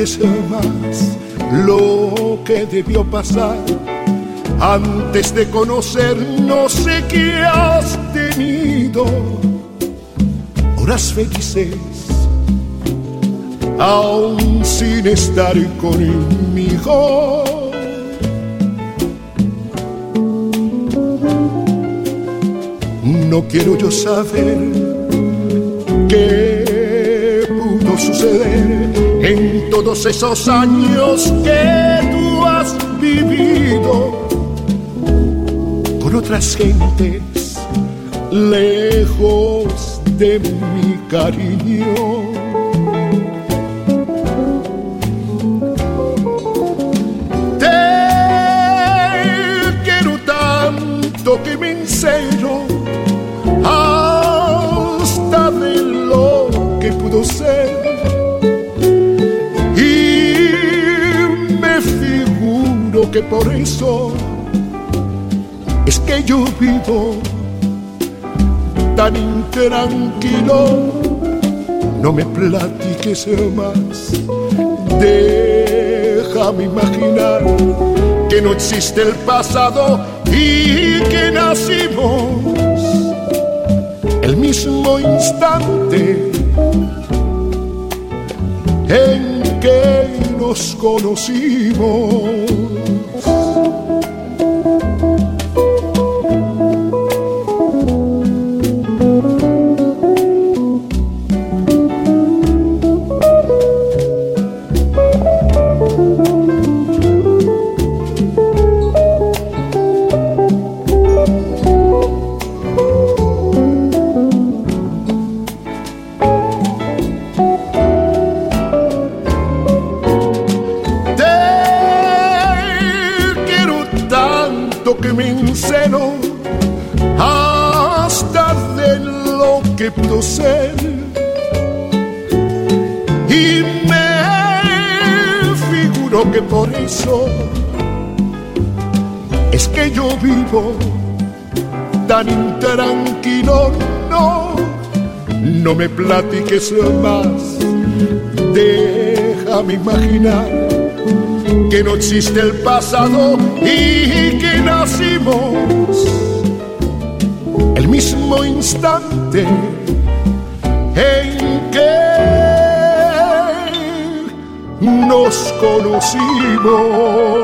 me platiques más lo que debió pasar. Antes de conocer no sé qué has tenido. Horas felices aún sin estar conmigo. No quiero yo saber qué pudo suceder en todos esos años que tú has vivido con otras gentes lejos de mi cariño. Por eso es que yo vivo tan intranquilo. No me platiques más, déjame imaginar que no existe el pasado y que nacimos el mismo instante en que nos conocimos. Me platiques más, déjame imaginar que no existe el pasado y que nacimos el mismo instante en que nos conocimos.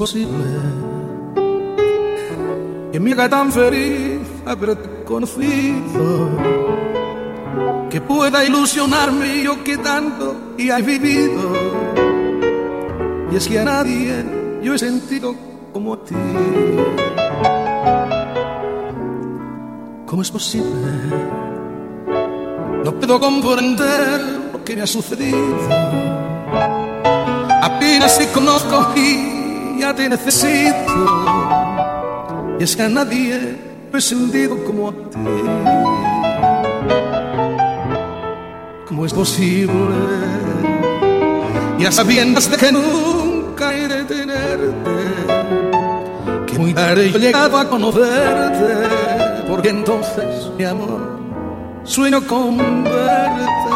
Posible que me haga tan feliz haberte conocido? Que pueda ilusionarme yo que tanto y he vivido. Y es que a nadie yo he sentido como a ti. ¿Cómo es posible? No puedo comprender lo que me ha sucedido. Apenas te conozco y ya te necesito. Y es que a nadie lo he sentido como a ti. ¿Cómo es posible? Ya sabiendas de que nunca he de tenerte, que muy tarde he llegado a conocerte, porque entonces, mi amor, sueño con verte.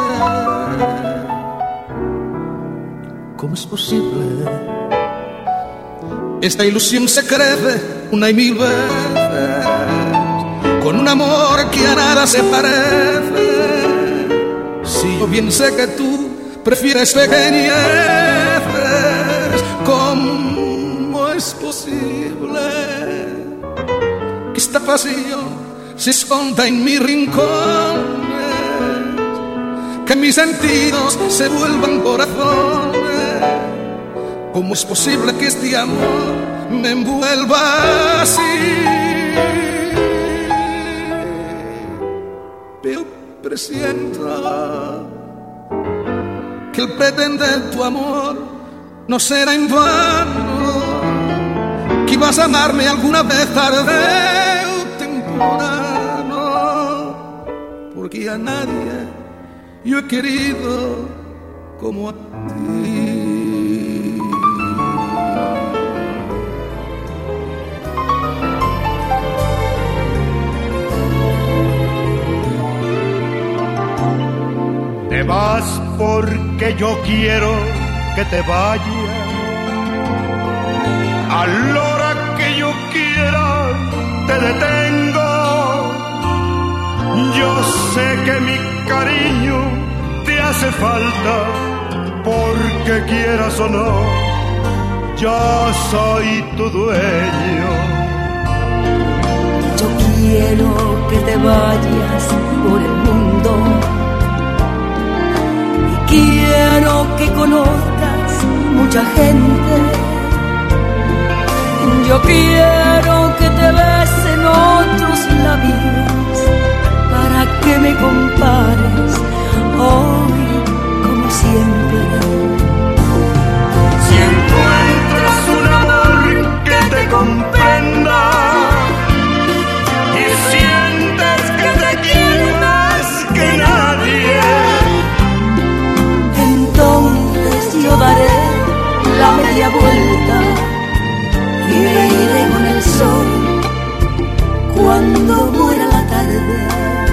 ¿Cómo es posible? Esta ilusión se crece una y mil veces con un amor que a nada se parece. Si yo bien sé que tú prefieres pequeñeces, ¿cómo es posible que esta pasión se esconda en mis rincones? Que mis sentidos se vuelvan corazones. ¿Cómo es posible que este amor me envuelva así? Pero presiento que el pretender tu amor no será en vano, que vas a amarme alguna vez tarde o temprano, porque a nadie yo he querido como a ti. Vas porque yo quiero que te vayas. A la hora que yo quiera te detengo. Yo sé que mi cariño te hace falta porque quieras o no, yo soy tu dueño. Yo quiero que te vayas por el mundo quiero que conozcas mucha gente. Yo quiero que te besen otros labios para que me compares hoy como siempre. Si encuentras un amor que te comprenda la media vuelta y me iré con el sol cuando muera la tarde.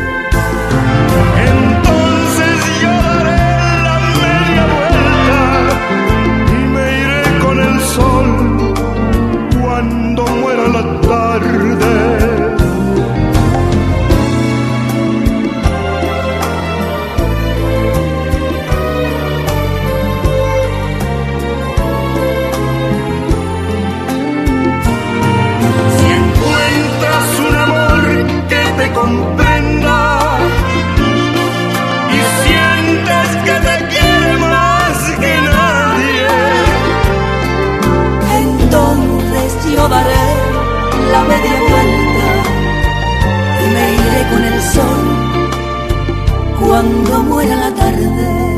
Cuando muera la tarde.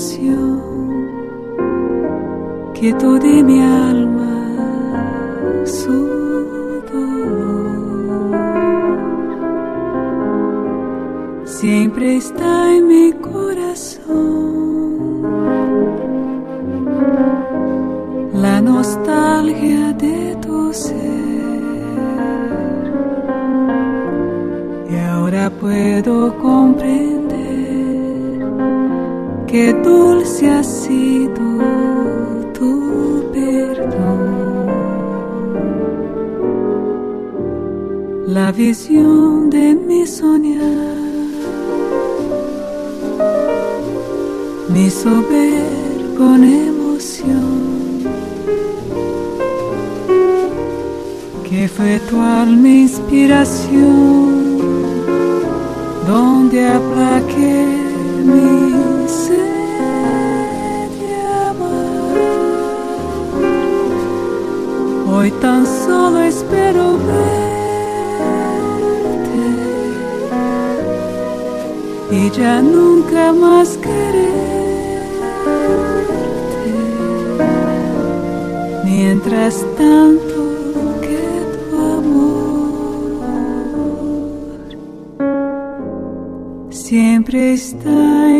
Canción, que tú hizo ver con emoción que fue tu alma inspiración donde aplaqué mi sed de amar. Hoy tan solo espero verte y ya nunca más quererte. Mientras tanto que tu amor siempre está en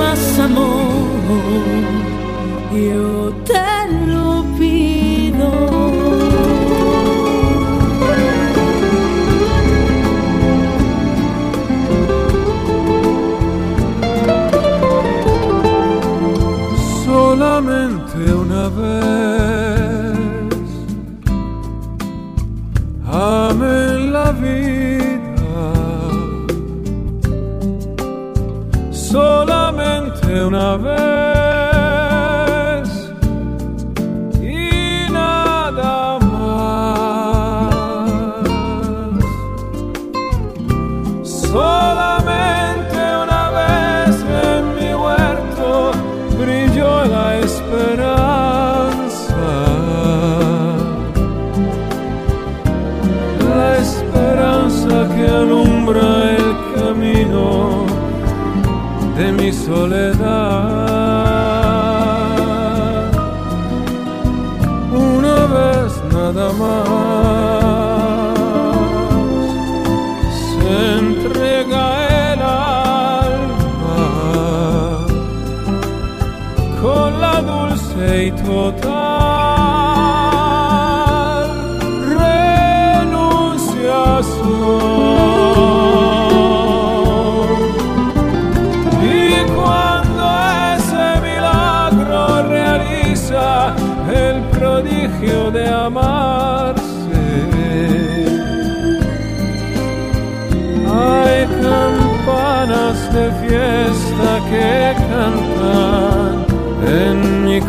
más amor, yo te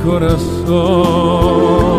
corazón.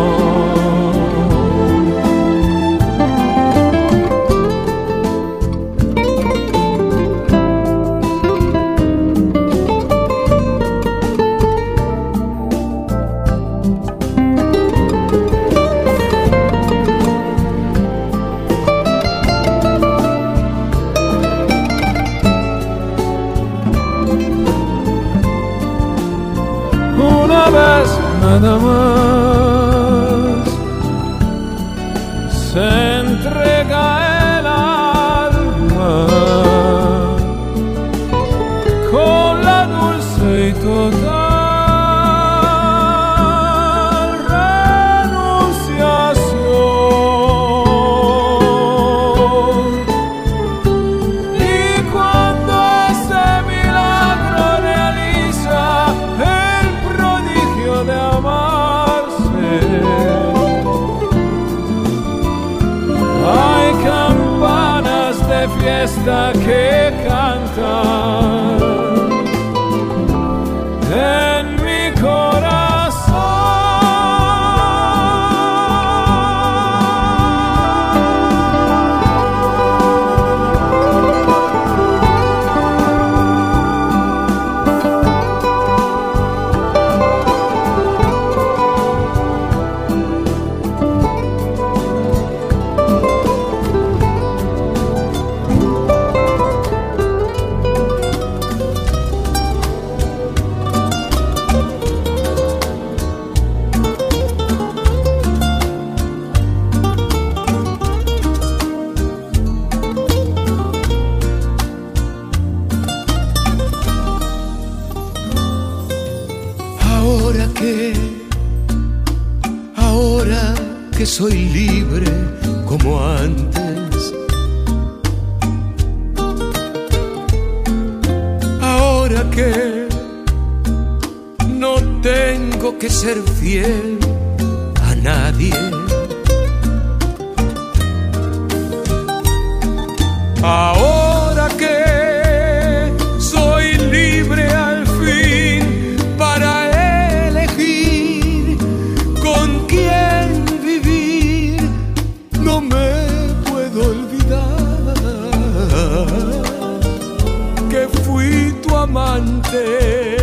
você.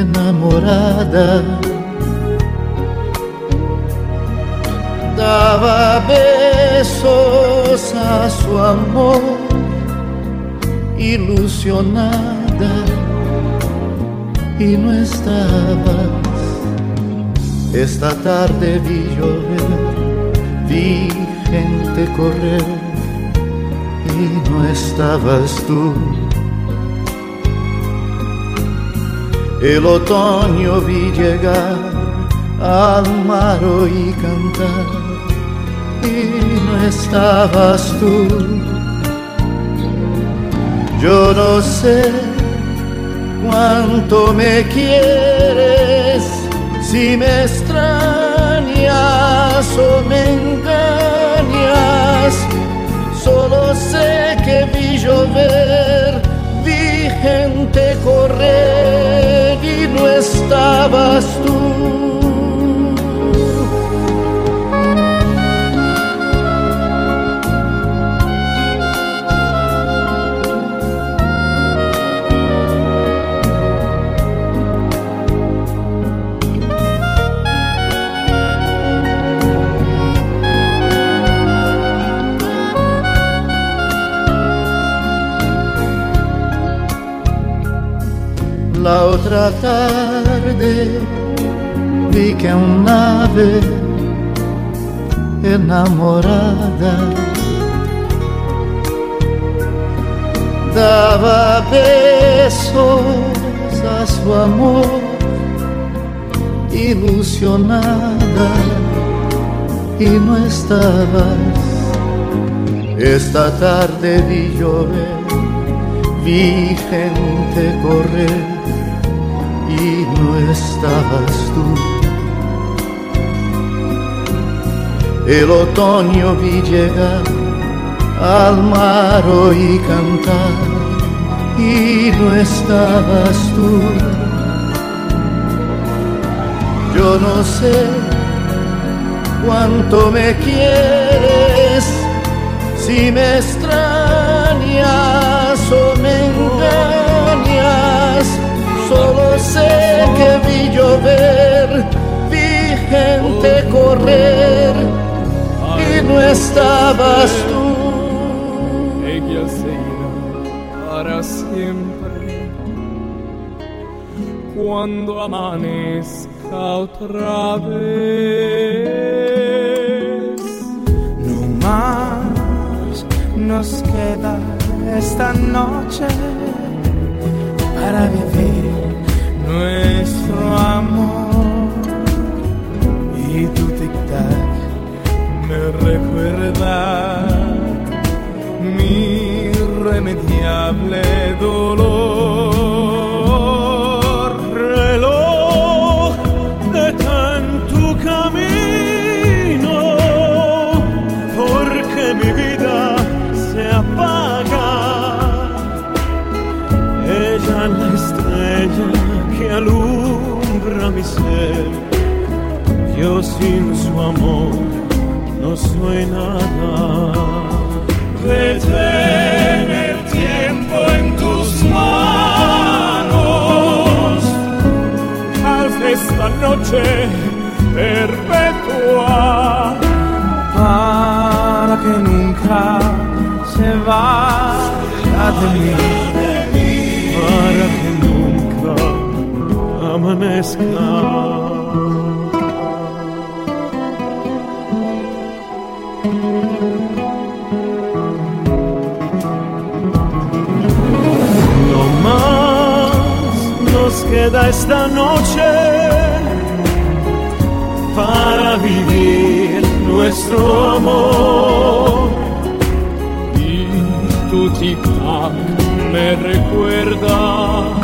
enamorada. Daba besos a su amor, ilusionada, y no estabas. Esta tarde vi llover, vi gente correr, y no estabas tú. El otoño vi llegar al mar y cantar y no estabas tú. Yo no sé cuánto me quieres, si me extrañas o me engañas. Solo sé que vi llover, vi gente correr estabas tú. La otra tarde vi que una ave enamorada daba besos a su amor ilusionada y no estabas. Esta tarde vi llover, vi gente correr no estabas tú. El otoño vi llegar al mar oí cantar y no estabas tú. Yo no sé cuánto me quieres, si me extrañas o me engañas Solo sé que vi llover, vi gente correr y no estabas tú. Ella se irá para siempre cuando amanezca otra vez. No más nos queda esta noche para vivir nuestro amor. Y tu tic-tac me recuerda mi irremediable dolor sin su amor no soy nada. Detén el tiempo en tus manos. Haz esta noche perpetua para que nunca se vaya de mí para que nunca amanezca. No más nos queda esta noche para vivir nuestro amor. Y tu tic-tac me recuerda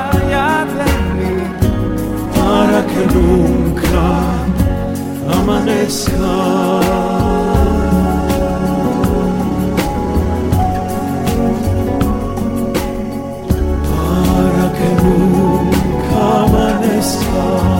que nunca amanezca. para que nunca amanezca.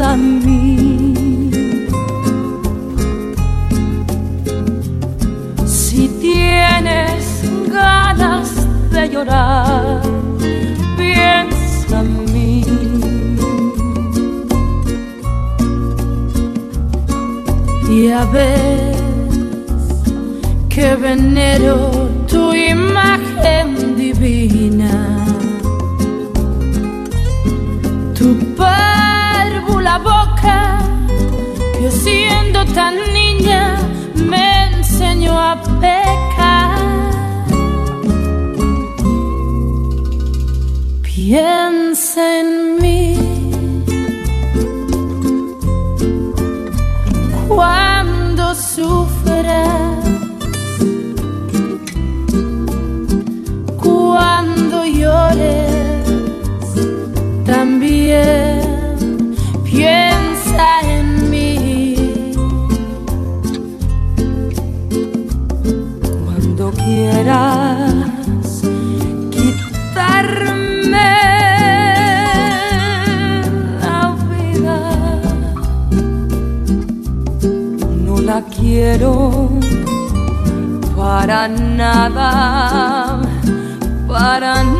En mí. Si tienes ganas de llorar, piensa en mí. Y a ver que venero tan niña me enseñó a pecar. Quiero para nada para nada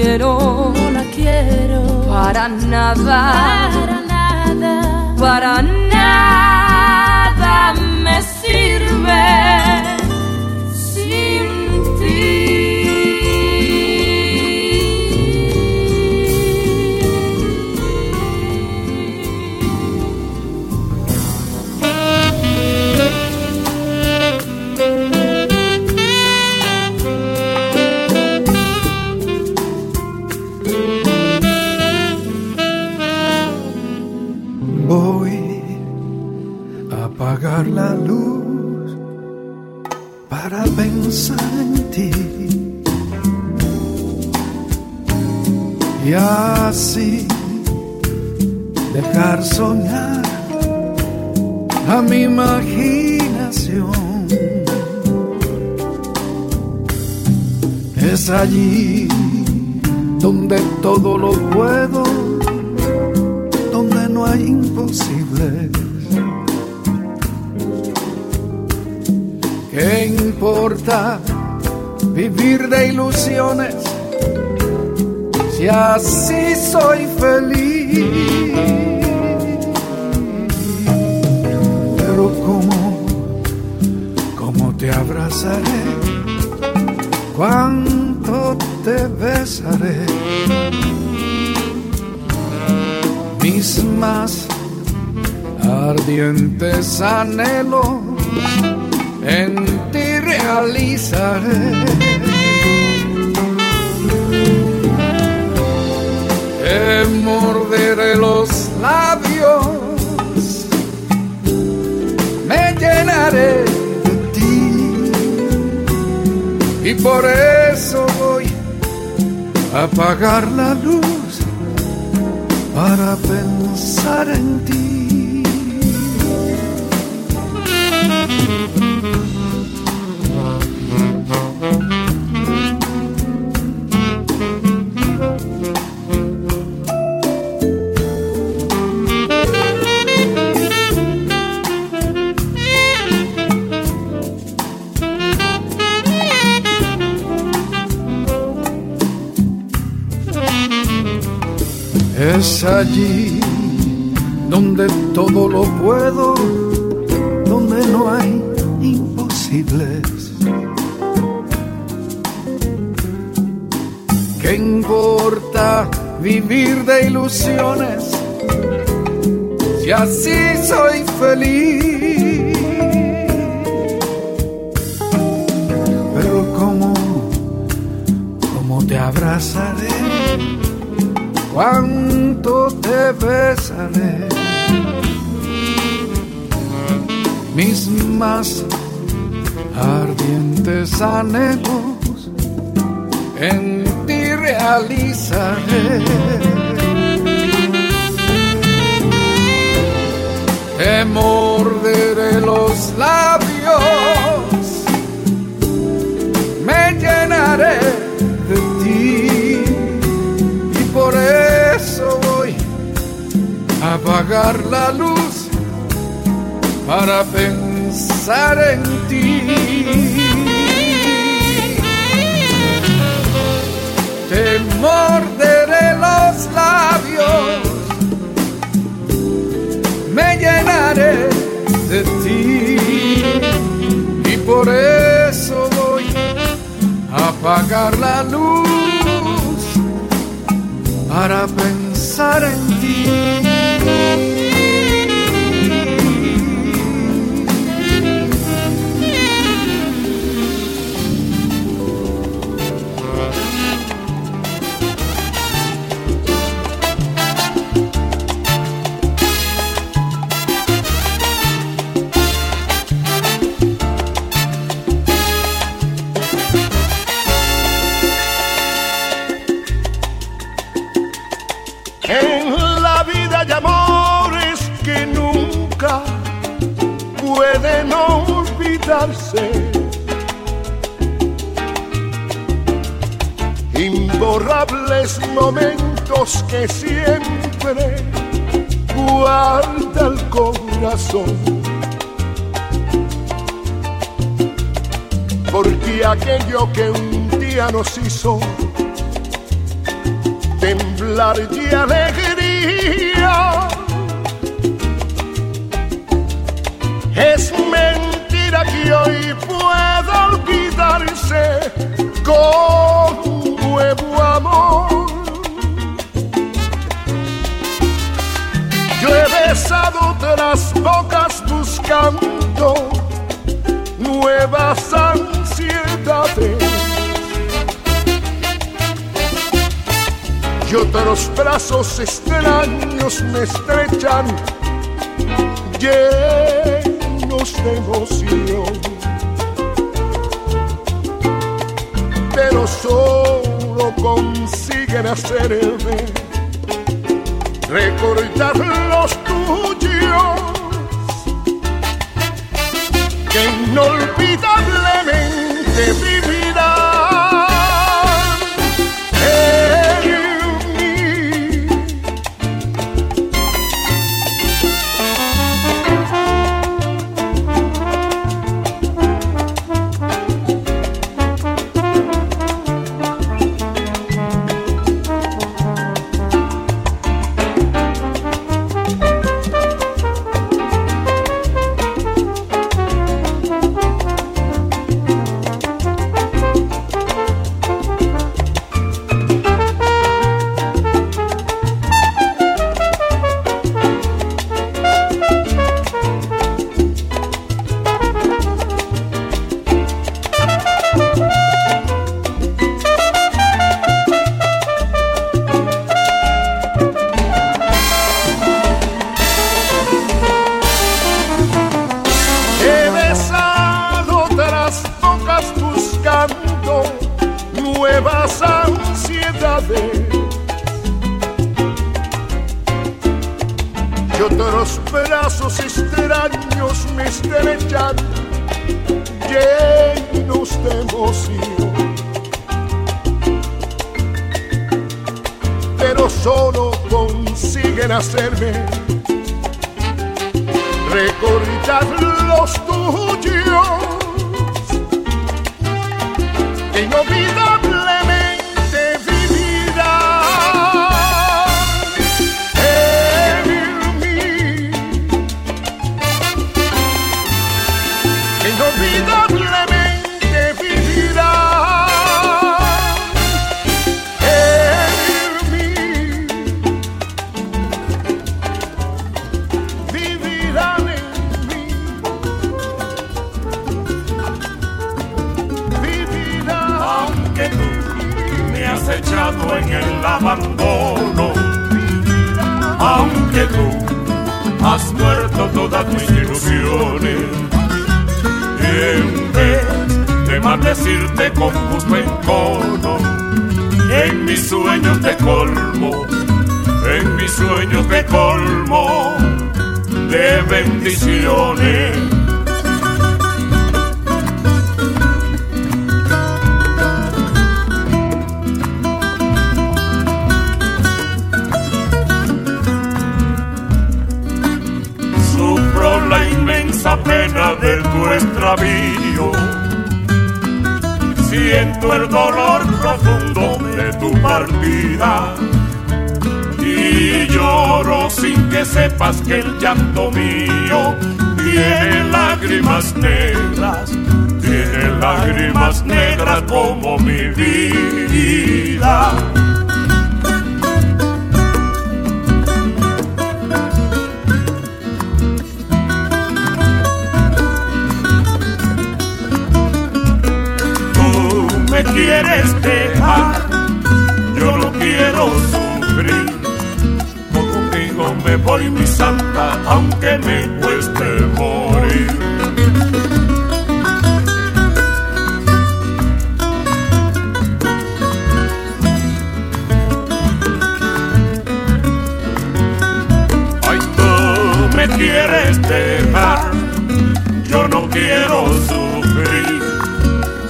quiero, no la quiero. Para nada, para nada, para nada así dejar soñar a mi imaginación. Es allí donde todo lo puedo donde no hay imposibles. ¿Qué importa vivir de ilusiones si así soy feliz? Pero cómo, cómo te abrazaré, cuánto te besaré mis más ardientes anhelos en ti realizaré. Te morderé los labios, me llenaré de ti y por eso voy a apagar la luz para pensar en ti. Allí donde todo lo puedo, donde no hay imposibles. ¿Qué importa vivir de ilusiones, si así soy feliz. Pero cómo, cómo te abrazaré, cuánto te besaré. Mis más ardientes anhelos en ti realizaré. Te morderé los labios, apagar la luz para pensar en ti. te morderé los labios, me llenaré de ti y por eso voy a apagar la luz para pensar en ti. Momentos que siempre guarda el corazón. Porque aquello que un día nos hizo temblar de alegría es mentira que hoy pueda olvidarse con nuevo amor. Otras bocas buscando nuevas ansiedades. Y otros brazos extraños me estrechan llenos de emoción. pero solo consiguen hacerme recordar los tuyos que inolvidablemente vivirán quieres dejar, yo no quiero sufrir.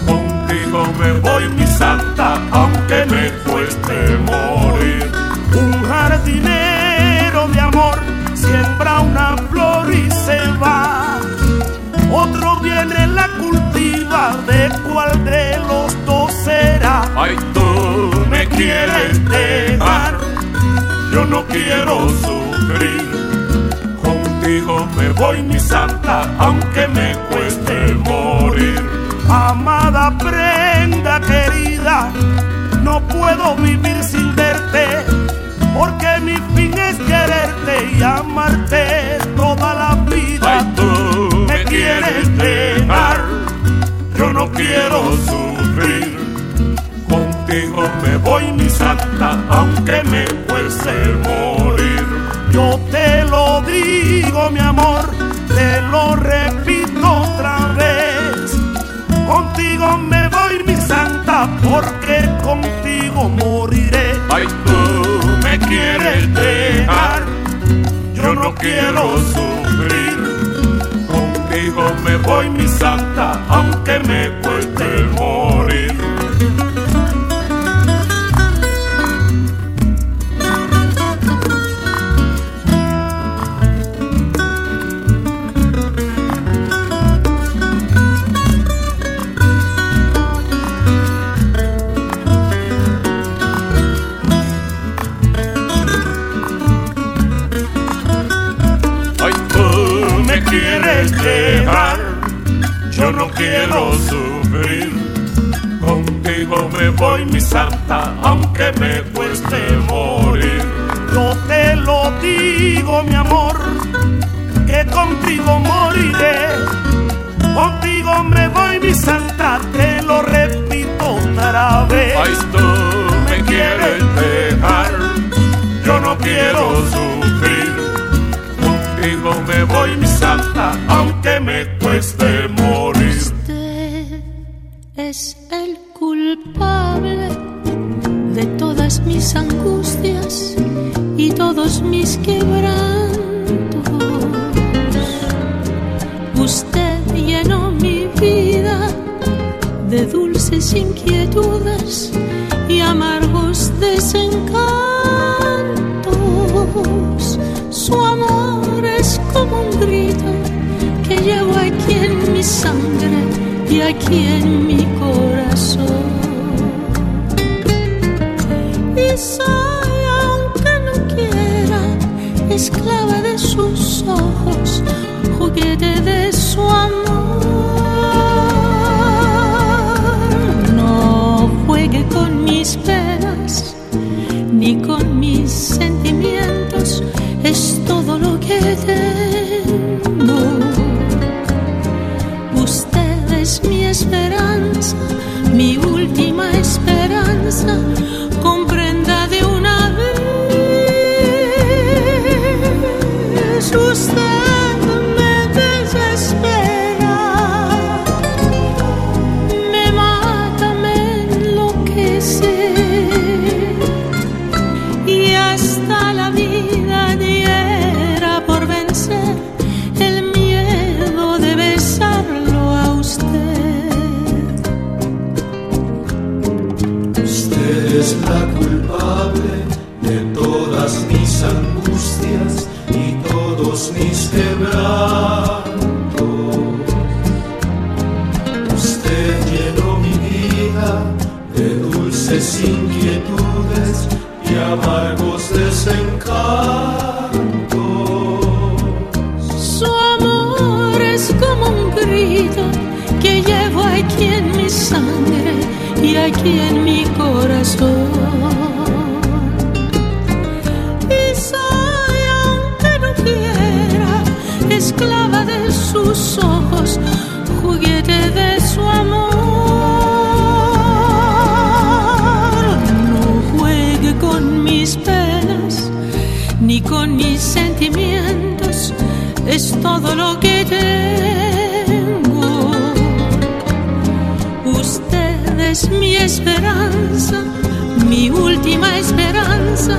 Contigo me voy mi santa, aunque me cueste morir. Un jardinero de amor siembra una flor y se va. Otro viene la cultiva, de cuál de los dos será. Ay, tú me quieres dejar, yo no quiero sufrir. Contigo me voy mi santa, aunque me cueste morir. Amada prenda querida, no puedo vivir sin verte, porque mi fin es quererte y amarte toda la vida. Ay, tú me quieres dejar, yo no quiero sufrir. Contigo me voy mi santa, aunque me cueste morir. Mi amor, te lo repito otra vez. Contigo me voy, mi santa, porque contigo moriré. Ay, tú me quieres dejar, yo no quiero sufrir. Contigo me voy, mi santa, aunque me cueste morir. Yo no quiero sufrir. Contigo me voy, mi santa, aunque me cueste morir. Yo te lo digo, mi amor, que contigo moriré. Contigo me voy, mi santa, te lo repito otra vez. Ay, tú me quieres dejar, yo no quiero sufrir. Me voy, mi santa, aunque me cueste morir. Usted es el culpable de todas mis angustias y todos mis quebrantos. Usted llenó mi vida de dulces inquietudes y amargos desencantos. Sangre y aquí en mi corazón. Y soy, aunque no quiera, esclava de sus ojos, juguete de su amor. No juegue con mis penas ni con mis sentimientos, es todo lo que tengo. Juguete de su amor. No juegue con mis penas ni con mis sentimientos, es todo lo que tengo. Usted es mi esperanza, mi última esperanza,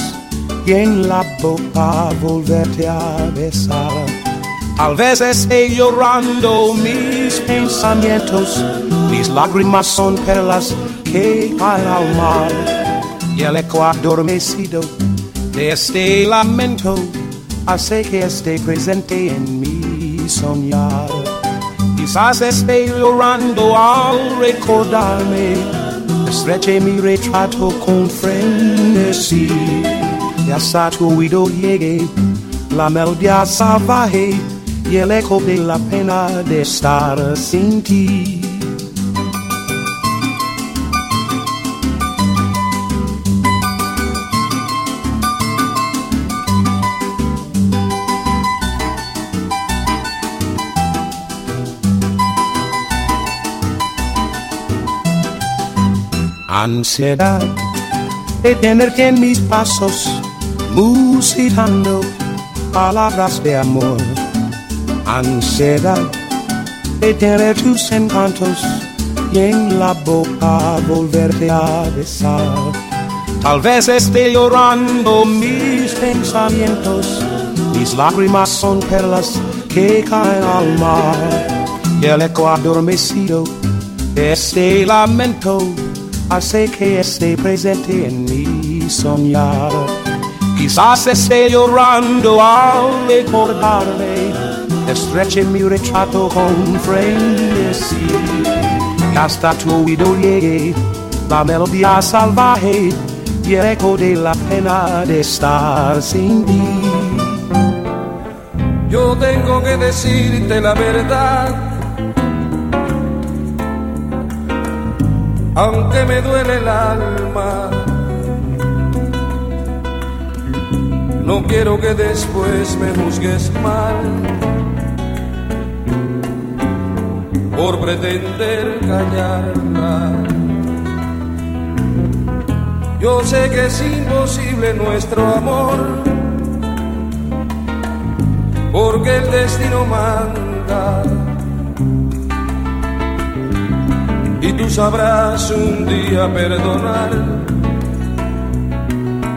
y en la boca volverte a besar. Tal vez esté llorando mis pensamientos, mis lágrimas son perlas que caen al mar. Y el eco adormecido de este lamento hace que esté presente en mi soñar. Quizás esté llorando al recordarme, estreche mi retrato con frenesí y hasta tu oído llegue la melodía salvaje y el eco de la pena de estar sin ti. Ansiedad de tenerte en mis pasos, musitando palabras de amor. Ansiedad de tener tus encantos y en la boca volverte a besar. Tal vez esté llorando mis pensamientos, mis lágrimas son perlas que caen al mar. Y el eco adormecido de este lamento hace que esté presente en mi soñar. Quizás esté llorando al recordarme, estreche mi retrato con frenesí. Y hasta tu oído llegue la melodía salvaje y el eco de la pena de estar sin ti. Yo tengo que decirte la verdad, aunque me duele el alma. No quiero que después me juzgues mal por pretender callarla. Yo sé que es imposible nuestro amor, porque el destino manda. Y tú sabrás un día perdonar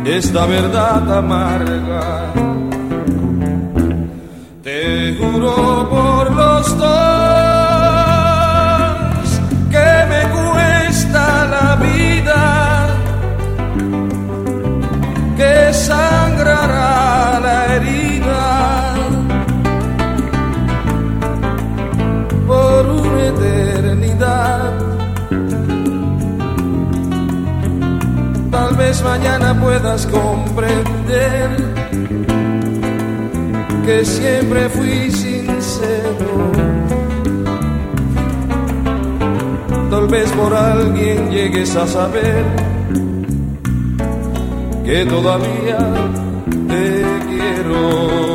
esta verdad amarga. Te juro por los dos. vez mañana puedas comprender que siempre fui sincero. Tal vez por alguien llegues a saber que todavía te quiero.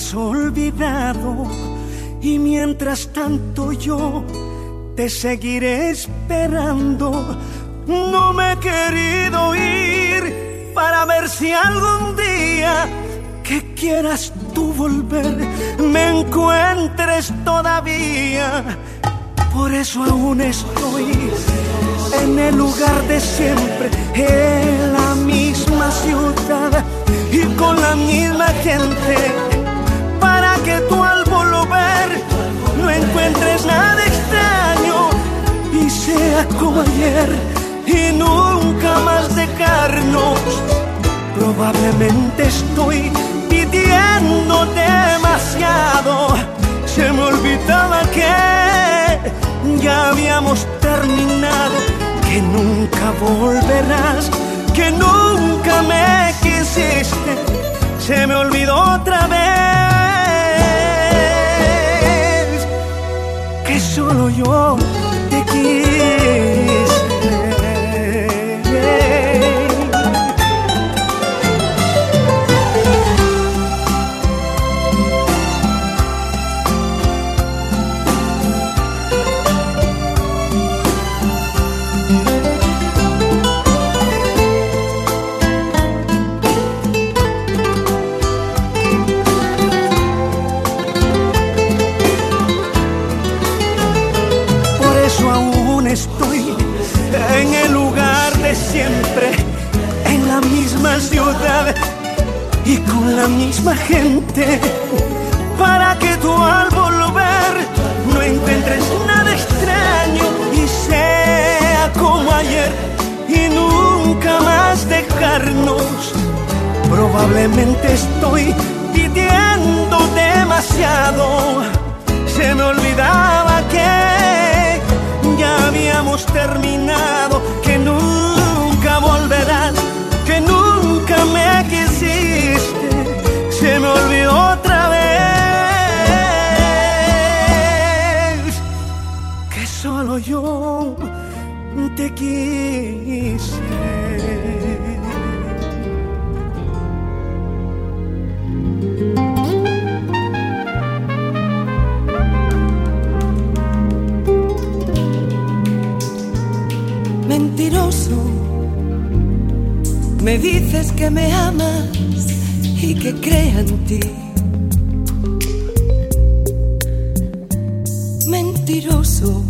Has olvidado y mientras tanto yo te seguiré esperando. No me he querido ir para ver si algún día que quieras tú volver me encuentres todavía. Por eso aún estoy en el lugar de siempre, en la misma ciudad y con la misma gente, no encuentres nada extraño y sea como ayer y nunca más dejarnos. Probablemente estoy pidiendo demasiado, se me olvidaba que ya habíamos terminado, que nunca volverás, que nunca me quisiste, se me olvidó otra vez, solo yo te quise. Siempre en la misma ciudad y con la misma gente para que tú al volver no encuentres nada extraño y sea como ayer y nunca más dejarnos. Probablemente estoy pidiendo demasiado. Se me olvidaba que ya habíamos terminado, volverás, que nunca me quisiste. Se me olvidó otra vez que solo yo te quise. Me dices que me amas y que crea en ti. Mentiroso,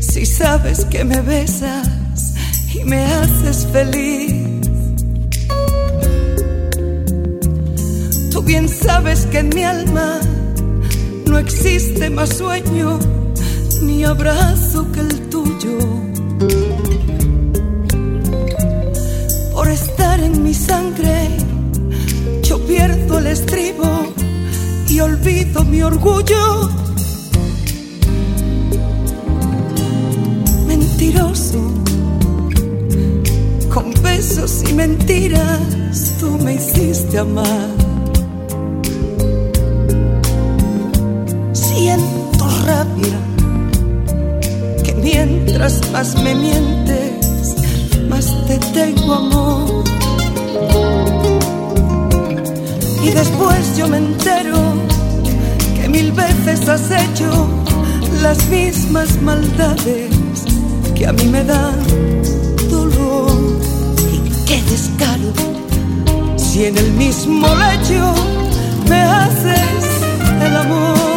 si sabes que me besas y me haces feliz. Tú bien sabes que en mi alma no existe más sueño ni abrazo que el tuyo. Yo pierdo el estribo y olvido mi orgullo. Mentiroso, con besos y mentiras, tú me hiciste amar. Siento rabia que mientras más me mientes, yo me entero que mil veces has hecho las mismas maldades que a mí me dan dolor. Y qué descaro si en el mismo lecho me haces el amor.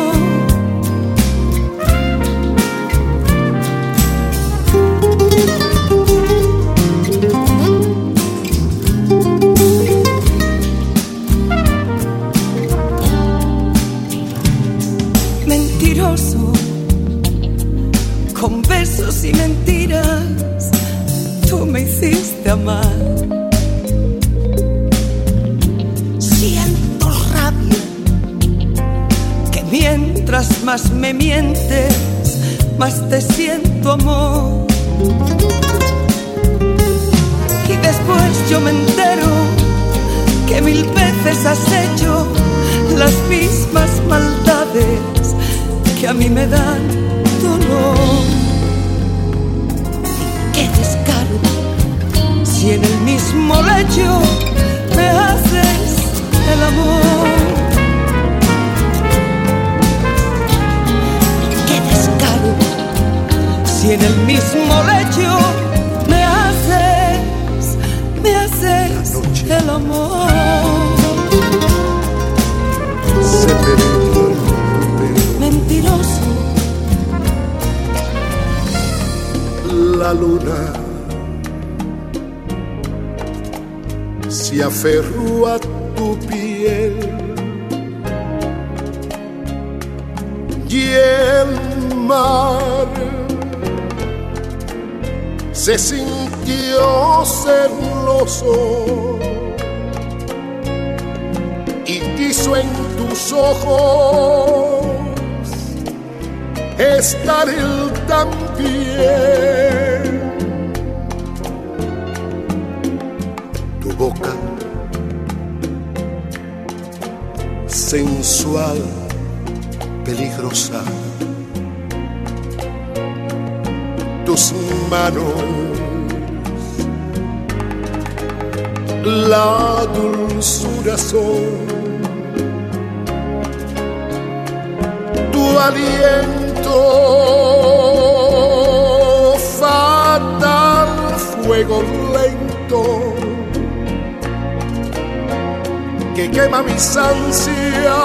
mis ansias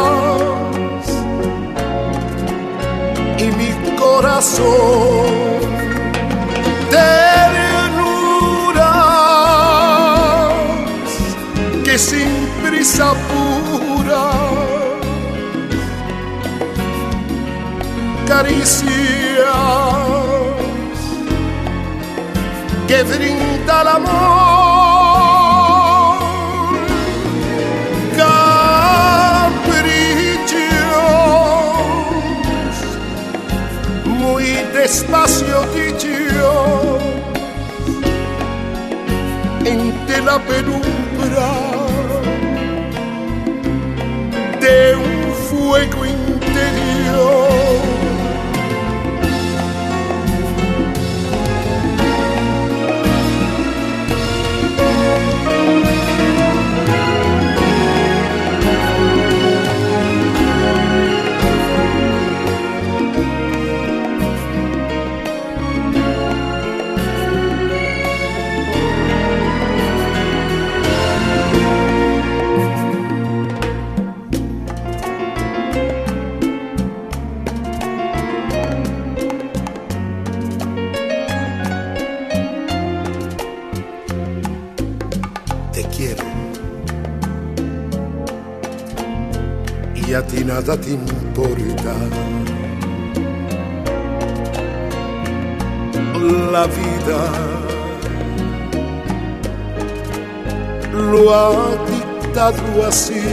y mi corazón. Ternuras que sin prisa pura caricias que brinda el amor. Muy despacio dicho, entre la penumbra de un Ti nada te importa. La vida lo ha dictado así.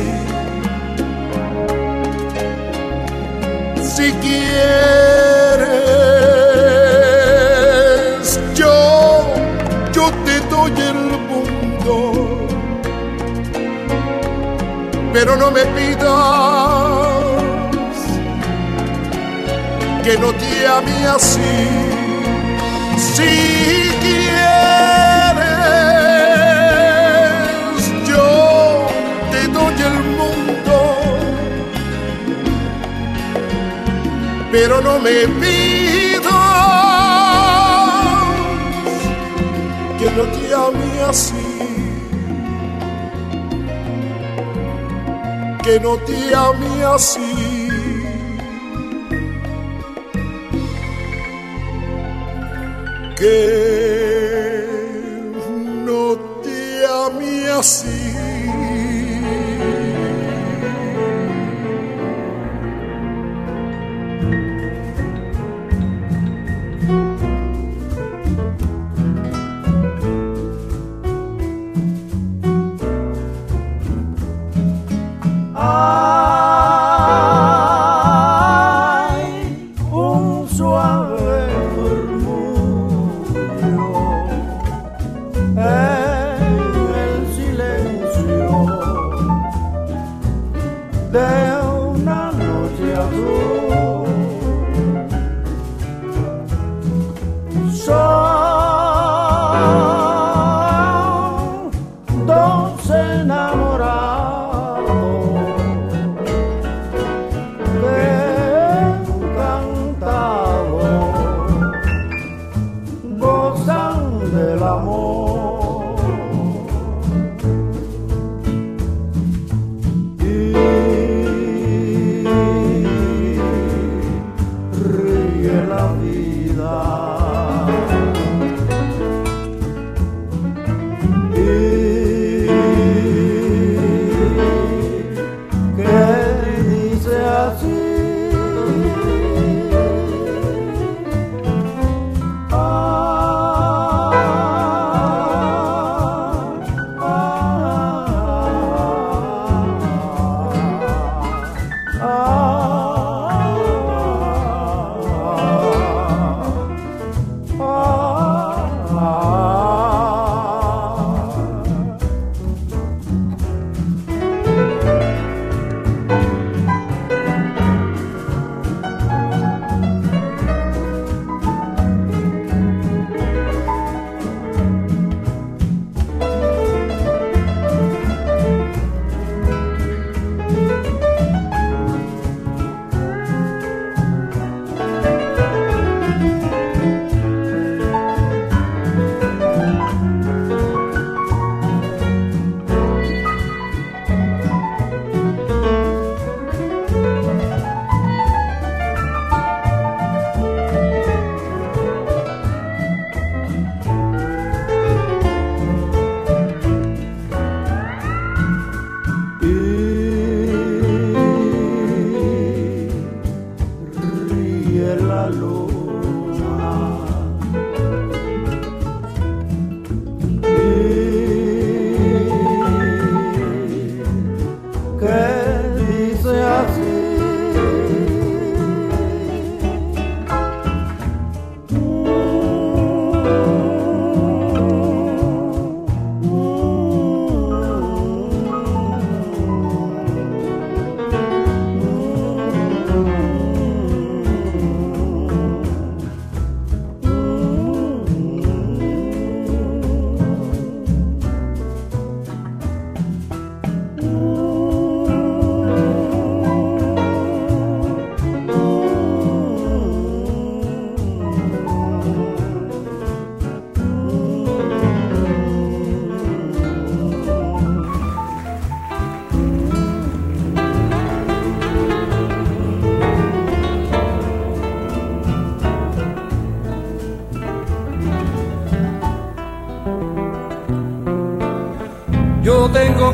Si quieres, yo, yo te doy el mundo pero no me pidas que no te ame así. Si quieres, yo te doy el mundo, pero no me pidas que no te ame así. que no te ame así. Que no te ame así.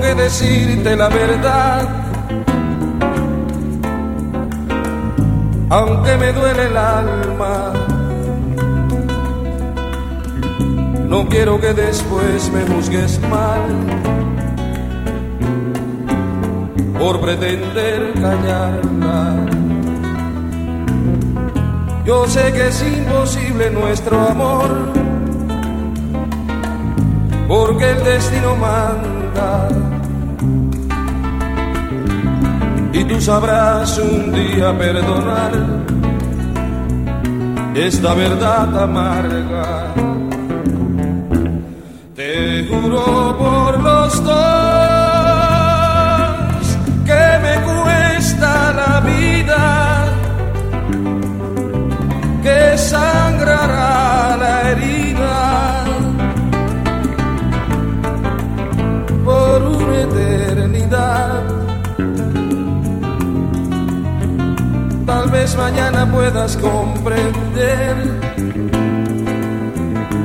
Que decirte la verdad. Aunque me duele el alma, no quiero que después me juzgues mal por pretender callarla. Yo sé que es imposible nuestro amor, porque el destino manda. Y tú sabrás un día perdonar esta verdad amarga. Te juro por los dos que me cuesta la vida, que sangrará vez mañana puedas comprender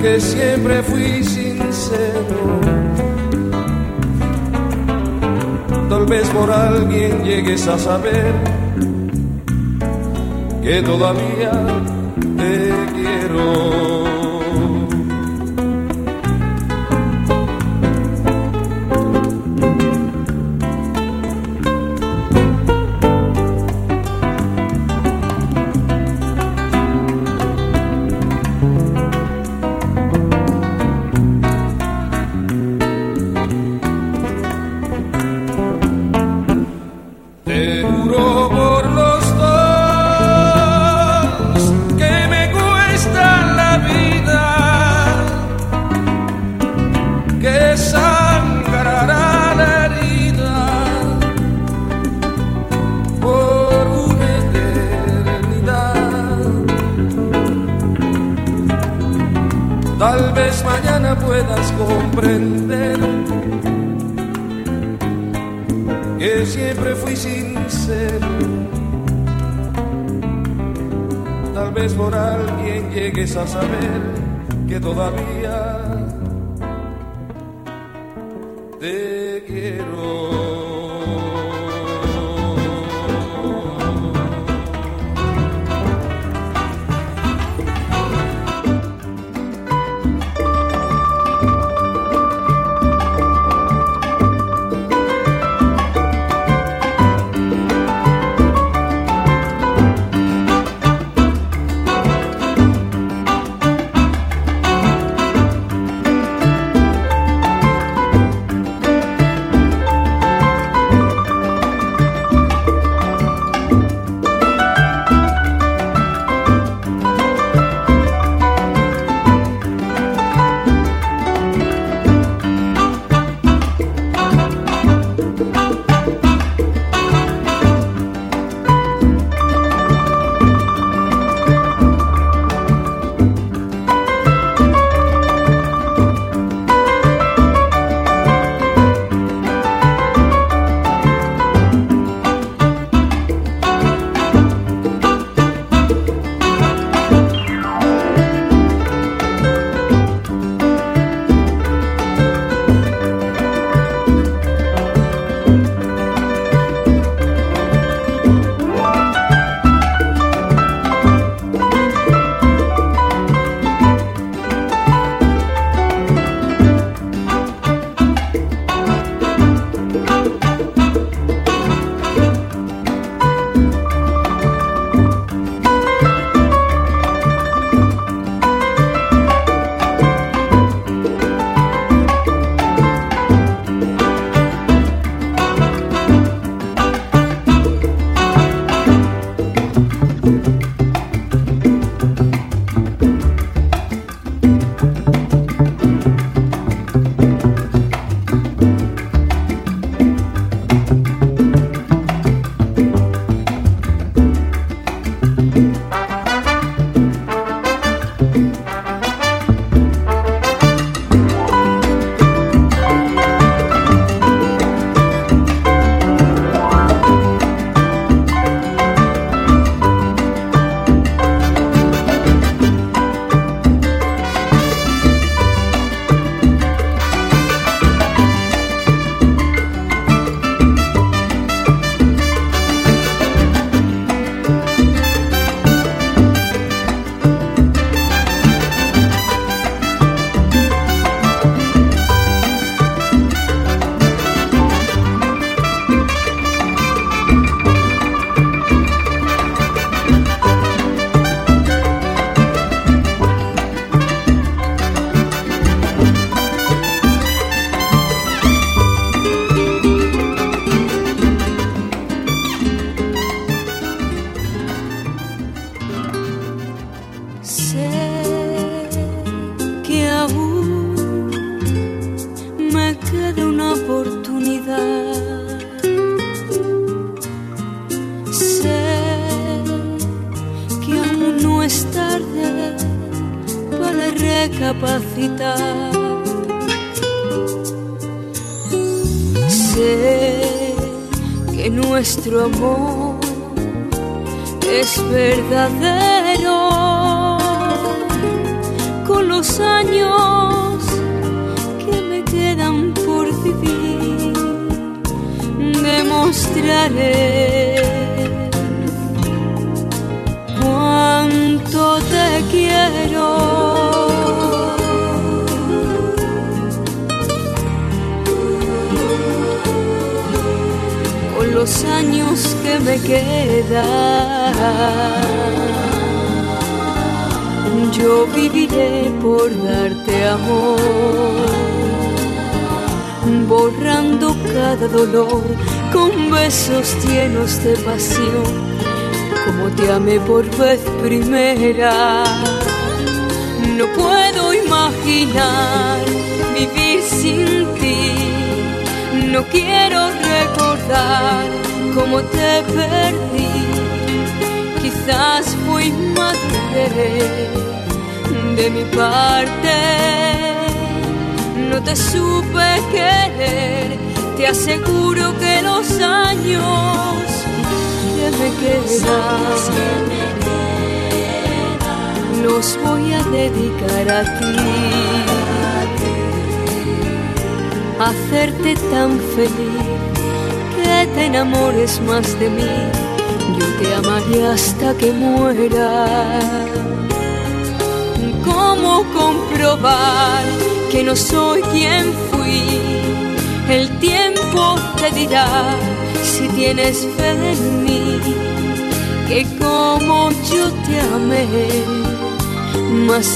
que siempre fui sincero. Tal vez por alguien llegues a saber que todavía te quiero.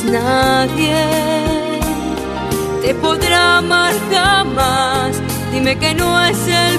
nadie te podrá amar jamás. Dime que no es el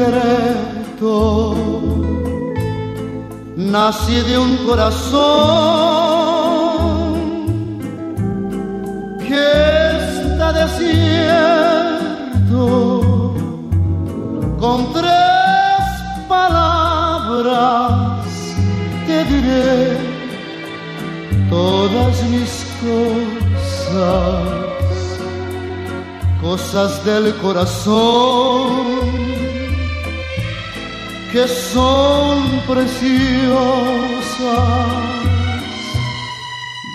secreto. Nací de un corazón que está desierto con tres palabras te diré todas mis cosas, cosas del corazón que son preciosas.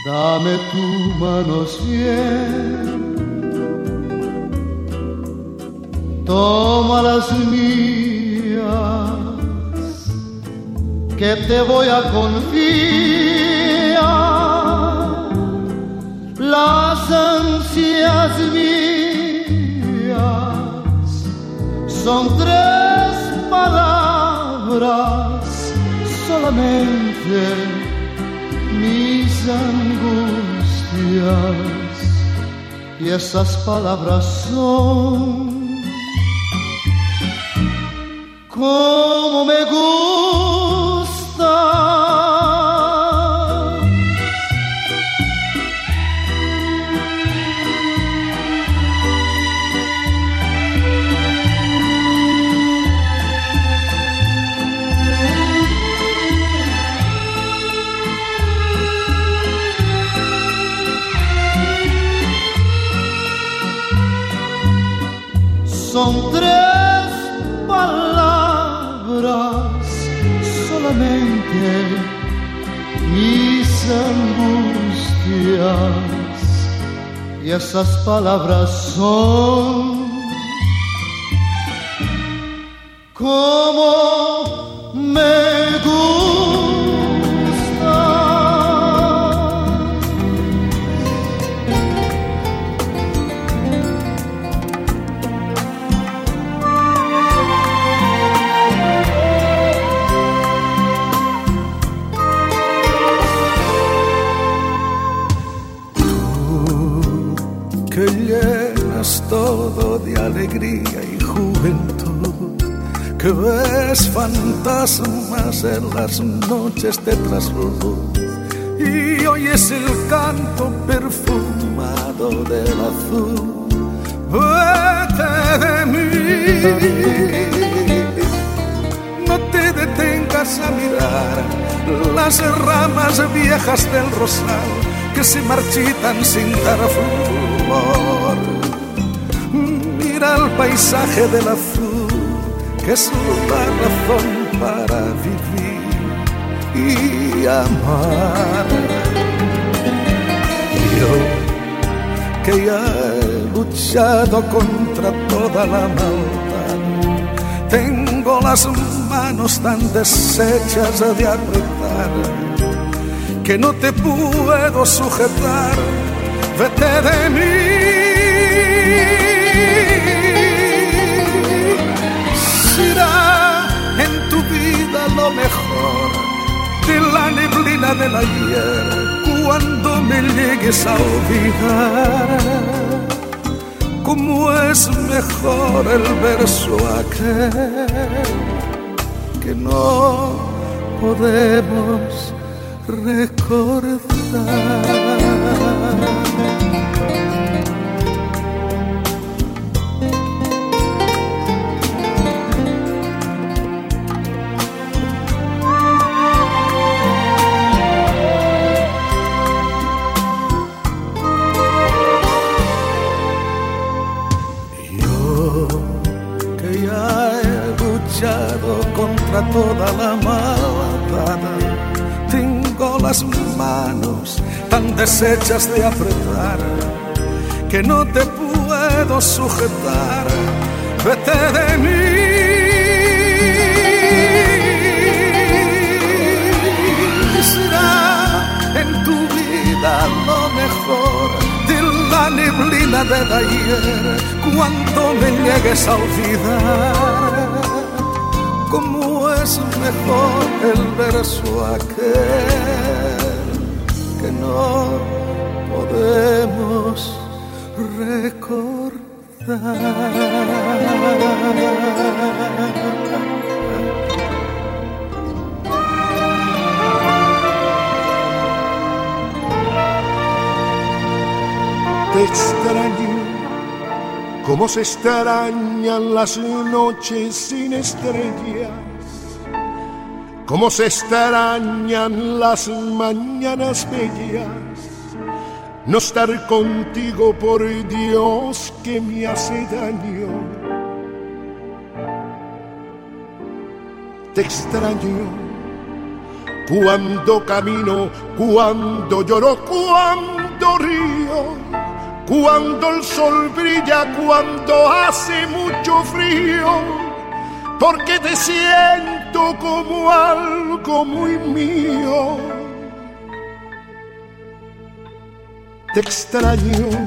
Dame tu mano siempre, toma las mías, que te voy a confiar las ansias mías. Son tres palabras sabrás solamente mis angustias. Y esas palabras son como me gusta. Mis angustias y esas palabras son como alegría y juventud, que ves fantasmas en las noches de trasluz y oyes el canto perfumado del azul. Vete de mí, no te detengas a mirar las ramas viejas del rosal que se marchitan sin dar flor. El paisaje del azul, que es la razón para vivir y amar. Yo, que ya he luchado contra toda la maldad, tengo las manos tan deshechas de apretar que no te puedo sujetar, vete de mí. Lo mejor de la neblina del ayer, cuando me llegues a olvidar. Cómo es mejor el verso aquel que no podemos recordar. Contra toda la maldad tengo las manos tan deshechas de apretar que no te puedo sujetar. Vete de mí. Será en tu vida lo mejor de la neblina del ayer cuando me llegues a olvidar cómo es mejor el verso aquel que no podemos recordar. Te extraño, como se extrañan las noches sin estrellas, como se extrañan las mañanas bellas. No estar contigo, por Dios, que me hace daño. Te extraño cuando camino, cuando lloro, cuando río cuando el sol brilla, cuando hace mucho frío, porque te siento como algo muy mío. Te extraño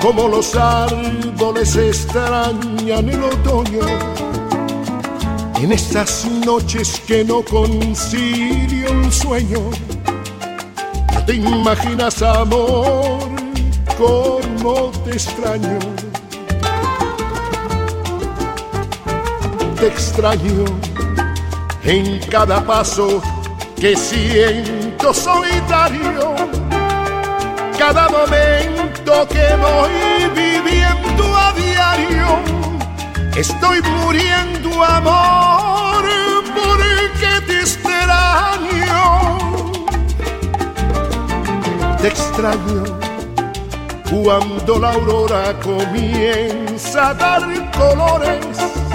como los árboles extrañan el otoño, en estas noches que no concilio el sueño. Te imaginas, amor, cómo te extraño. Te extraño en cada paso que siento solitario, cada momento que voy viviendo a diario. Estoy muriendo, amor, porque te extraño. Te extraño cuando la aurora comienza a dar colores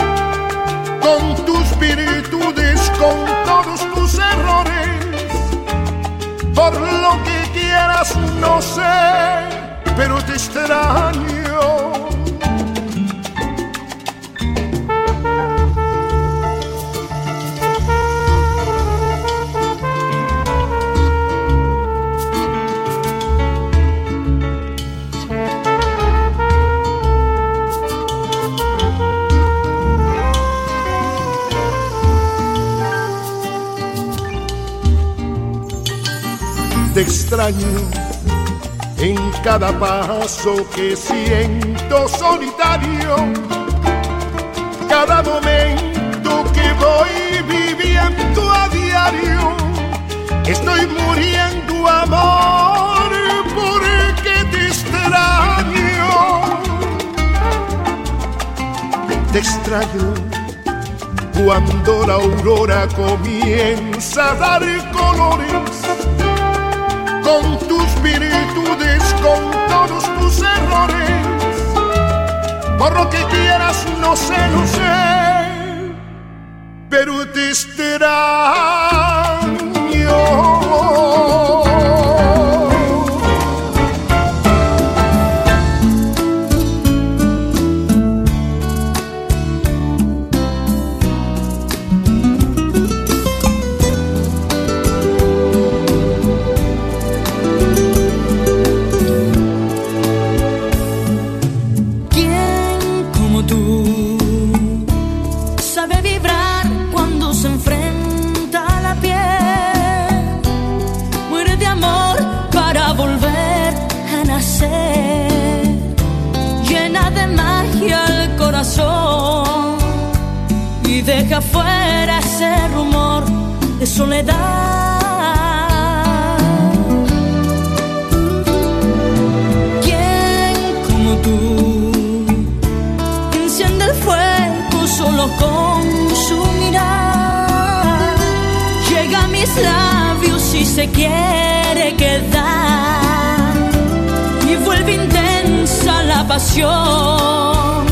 con tus virtudes, con todos tus errores. Por lo que quieras, no sé, pero te extraño. Extraño en cada paso que siento solitario, cada momento que voy viviendo a diario, estoy muriendo amor porque te extraño, te extraño cuando la aurora comienza a dar colores con tus virtudes, con todos tus errores. Por lo que quieras, no sé, no sé, pero te extraño. Soledad. ¿Quién como tú enciende el fuego solo con su mirar? Llega a mis labios y se quiere quedar y vuelve intensa la pasión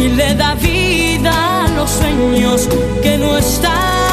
y le da vida a los sueños que no están.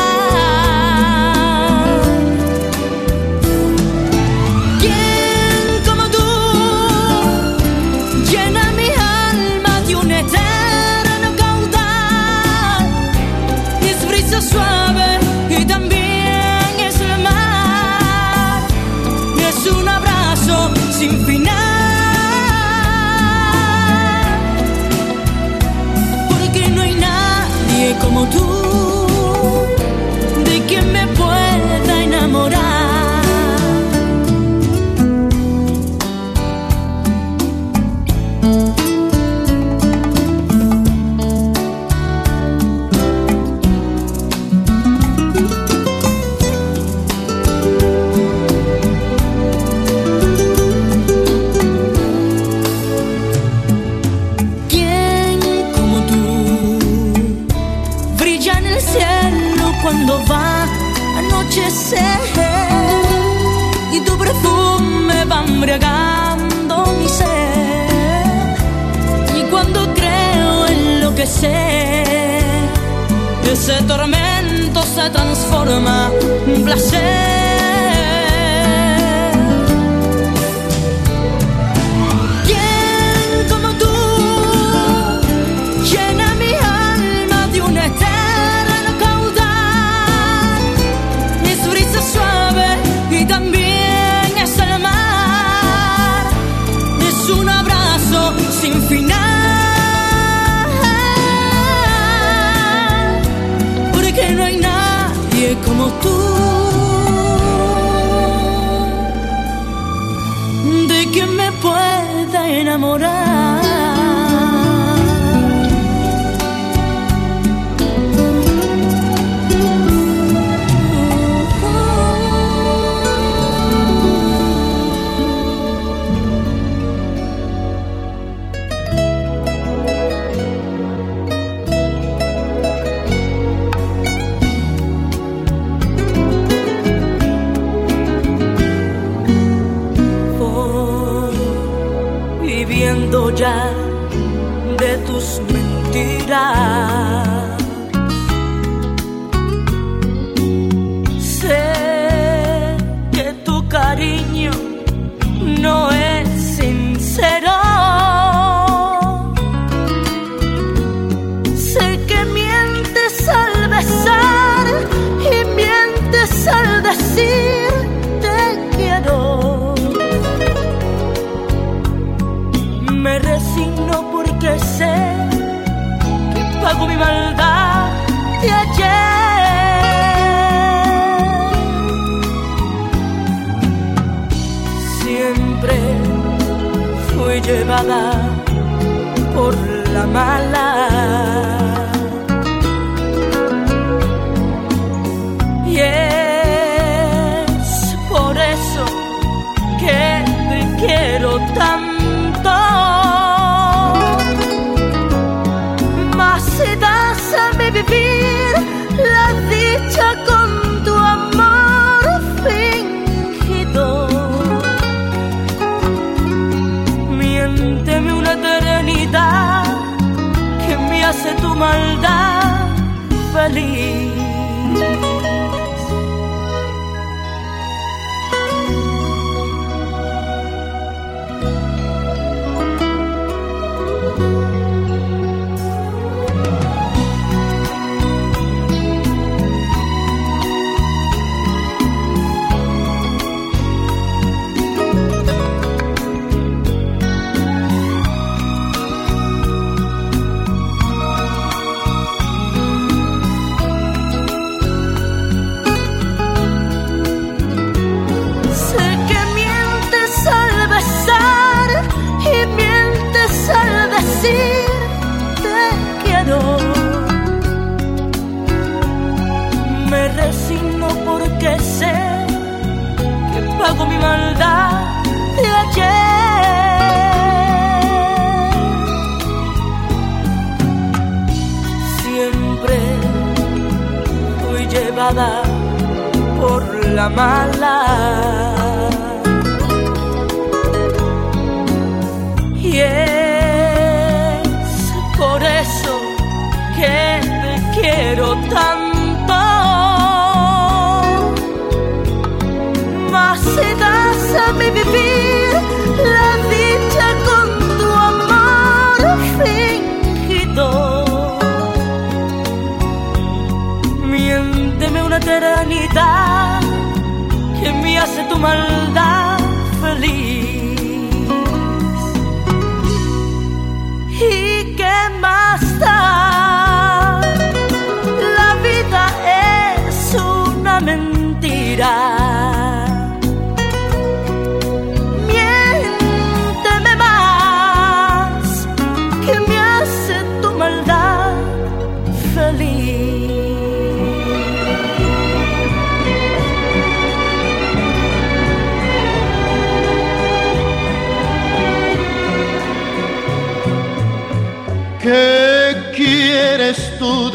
Por la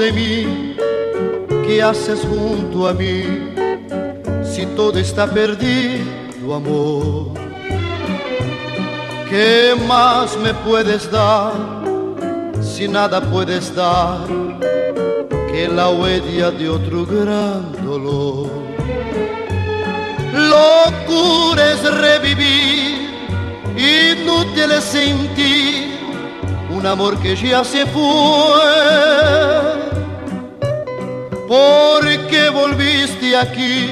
de mí? ¿Qué haces junto a mí? Si todo está perdido, amor. ¿Qué más me puedes dar si nada puedes dar que la huella de otro gran dolor? Locura es revivir, inútil es sentir un amor que ya se fue. ¿Por qué volviste aquí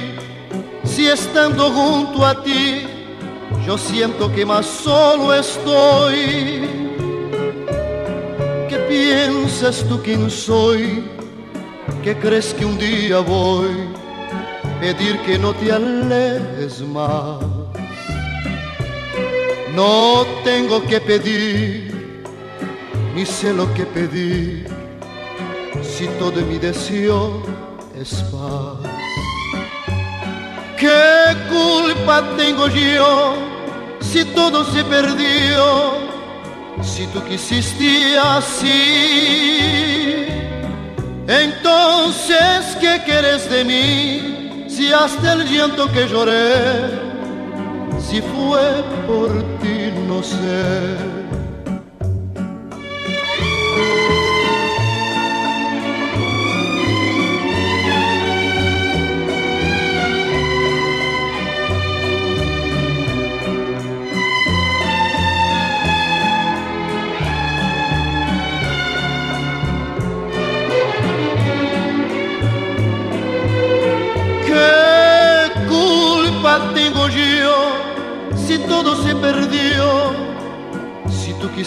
si estando junto a ti yo siento que más solo estoy? ¿Qué piensas tú quién soy? ¿Qué crees que un día voy pedir que no te alejes más? No tengo que pedir ni sé lo que pedir, si todo mi deseo es paz. ¿Qué culpa tengo yo si todo se perdió? Si tú quisiste así, entonces ¿qué quieres de mí? Si hasta el llanto que lloré, si fue por ti, no sé.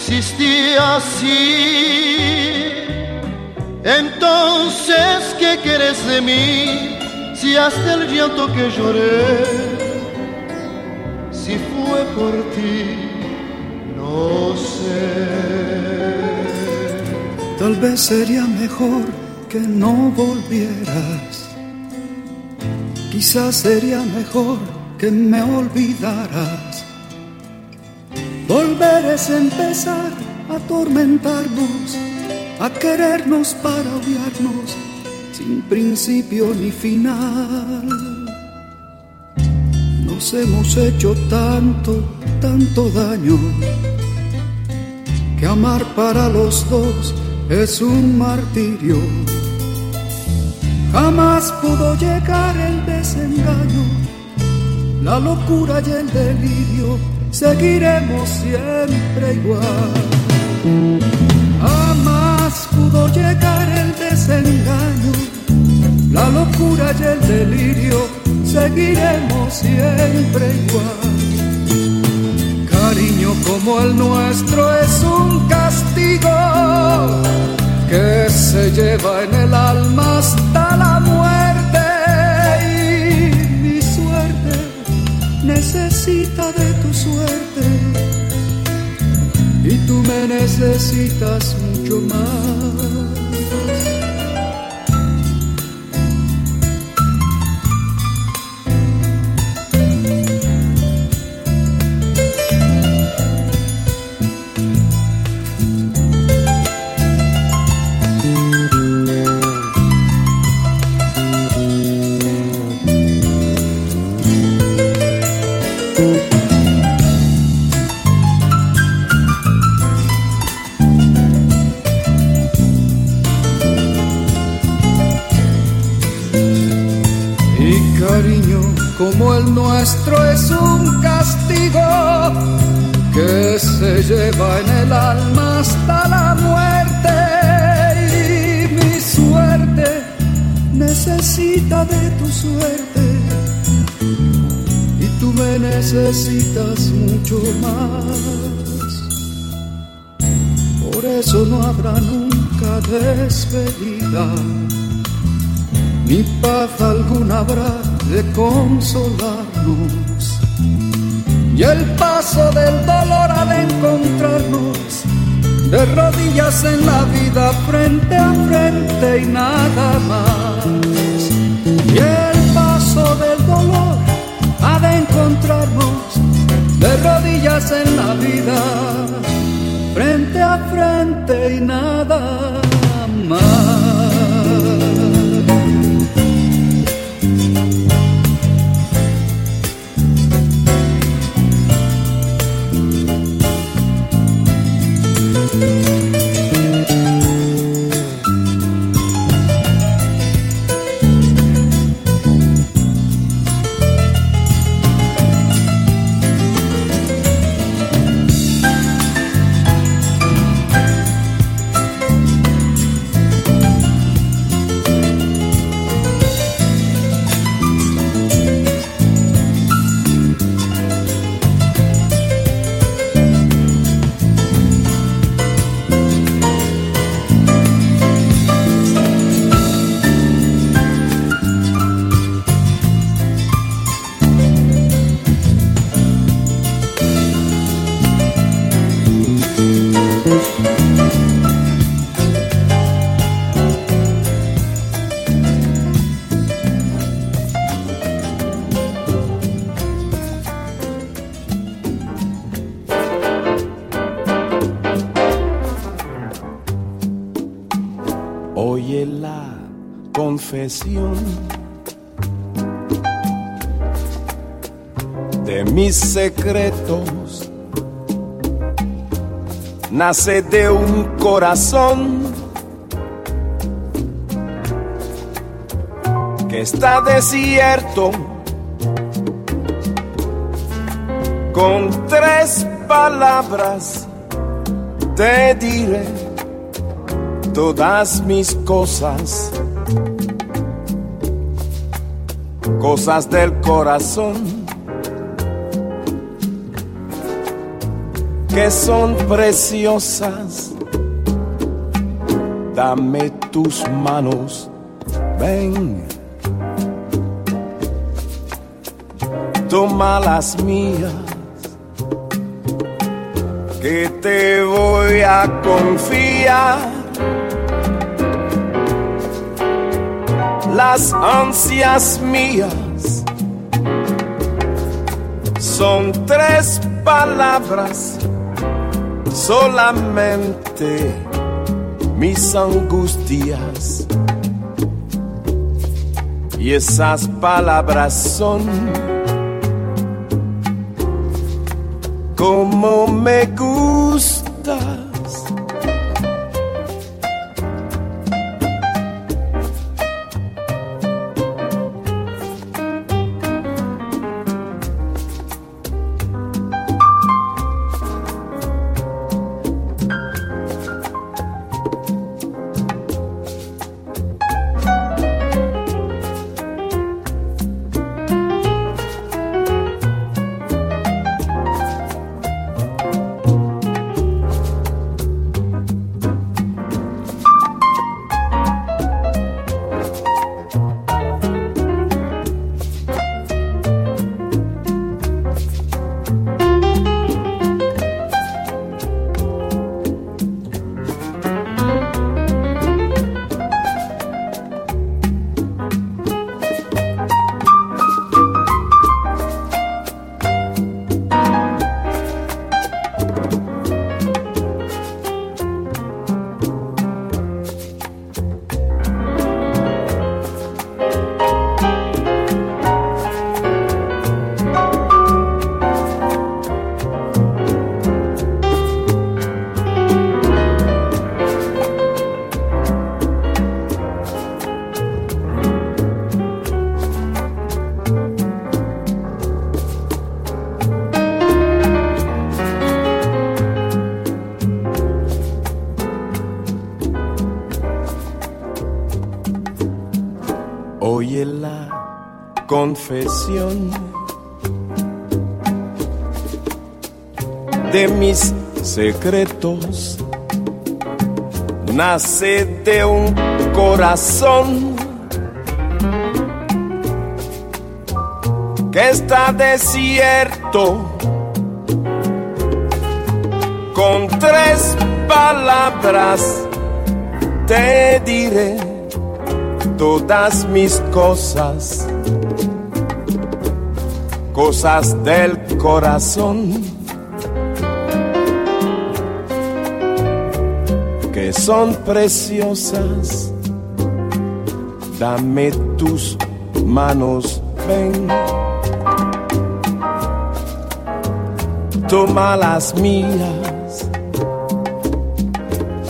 Hiciste así. Entonces, ¿qué quieres de mí? Si hasta el llanto que lloré, si fue por ti, no sé. Tal vez sería mejor que no volvieras. Quizás sería mejor que me olvidaras. Empezar a atormentarnos, a querernos para odiarnos, sin principio ni final. Nos hemos hecho tanto, tanto daño, que amar para los dos es un martirio. Jamás pudo llegar el desengaño, la locura y el delirio seguiremos siempre igual. Jamás pudo llegar el desengaño, la locura y el delirio, seguiremos siempre igual. Cariño como el nuestro es un castigo que se lleva en el alma hasta la muerte y mi suerte necesita de necesitas mucho más. Necesitas mucho más. Por eso no habrá nunca despedida ni paz alguna habrá de consolarnos. Y el paso del dolor ha de encontrarnos de rodillas en la vida frente a frente y nada más. Y el paso del dolor ha de encontrarnos de rodillas en la vida frente a frente y nada más. Confesión de mis secretos. Nace de un corazón que está desierto con tres palabras te diré todas mis cosas, cosas del corazón. que son preciosas. Dame tus manos, ven. Toma las mías, que te voy a confiar. Las ansias mías son tres palabras solamente mis angustias. Y esas palabras son confesión de mis secretos. Nace de un corazón que está desierto con tres palabras te diré todas mis cosas cosas del corazón que son preciosas. Dame tus manos, ven. Toma las mías,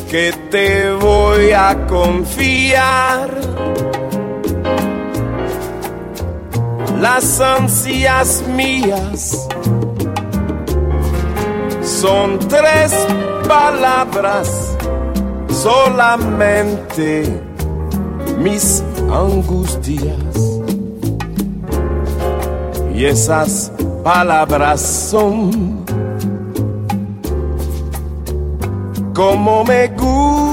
que te voy a confiar las ansias mías son tres palabras solamente. Mis angustias. Y esas palabras son como me gusta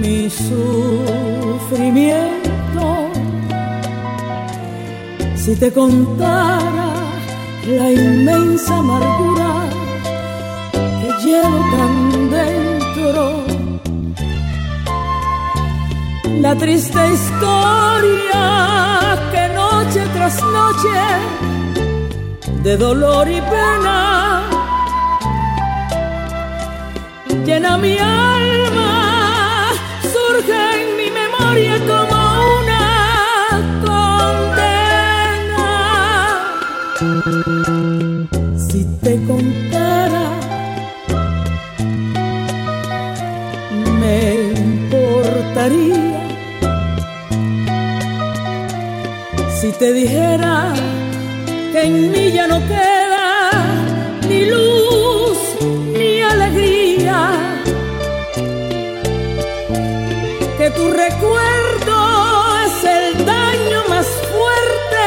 mi sufrimiento. Si te contara la inmensa amargura que llevo tan dentro, la triste historia que noche tras noche de dolor y pena llena mi alma, surge en mi memoria como una condena. Si te contara, me importaría. Si te dijera que en mí ya no queda tu recuerdo es el daño más fuerte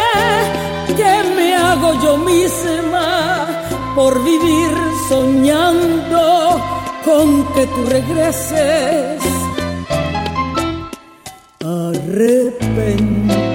que me hago yo misma por vivir soñando con que tú regreses arrepentido.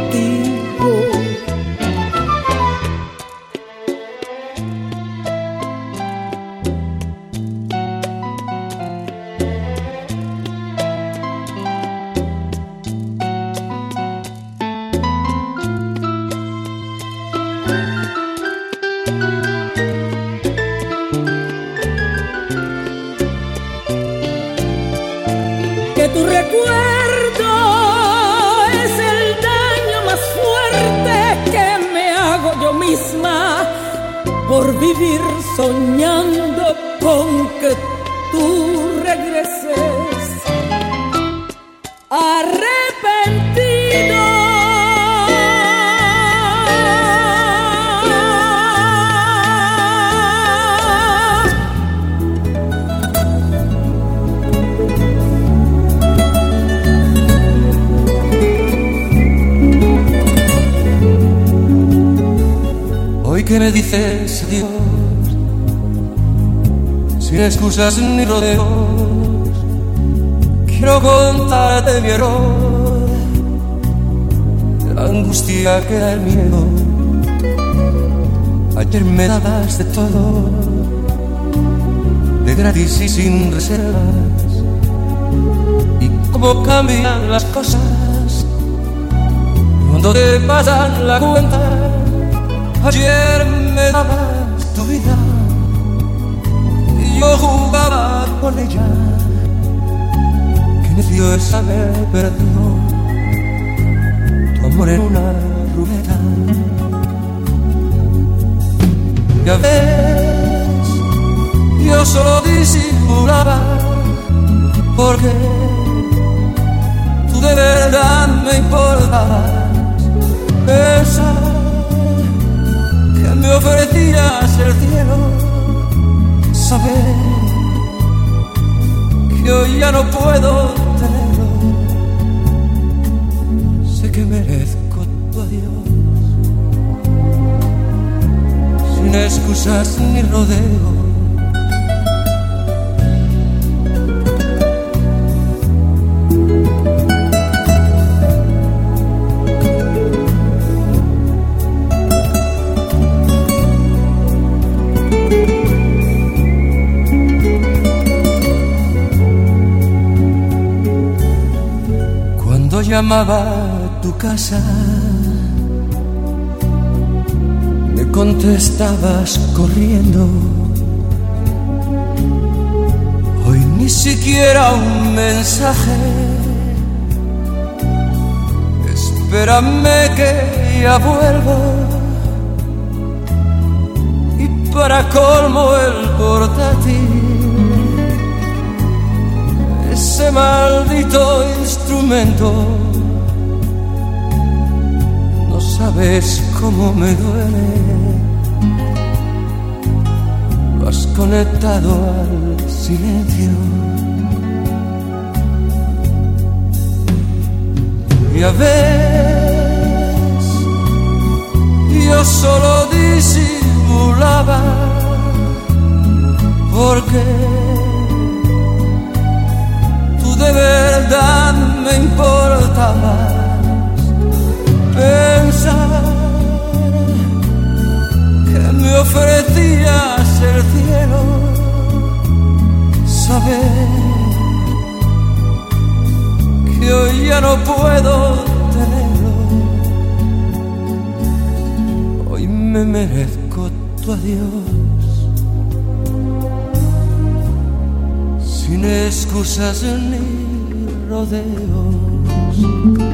Excusas ni rodeos, quiero contarte mi error, la angustia que da el miedo. Ayer me dabas de todo, de gratis y sin reservas, y cómo cambian las cosas cuando te pasan la cuenta. Ayer me dabas yo jugaba con ella. Qué necio es haber perdido tu amor en una ruleta. Ya ves, yo solo disimulaba porque tú de verdad me importabas. Esa que me ofrecías el cielo, saber que hoy ya no puedo tenerlo. Sé que merezco tu adiós, sin excusas ni rodeos. Llamaba tu casa, me contestabas corriendo. Hoy ni siquiera un mensaje. Espérame que ya vuelvo. Y para colmo el portátil ese maldito instrumento. Sabes cómo me duele. Lo has conectado al silencio. Ya ves, yo solo disimulaba porque de verdad me importabas. Pensar me ofrecías el cielo, saber que hoy ya no puedo tenerlo. Hoy me merezco tu adiós. Sin excusas ni rodeos.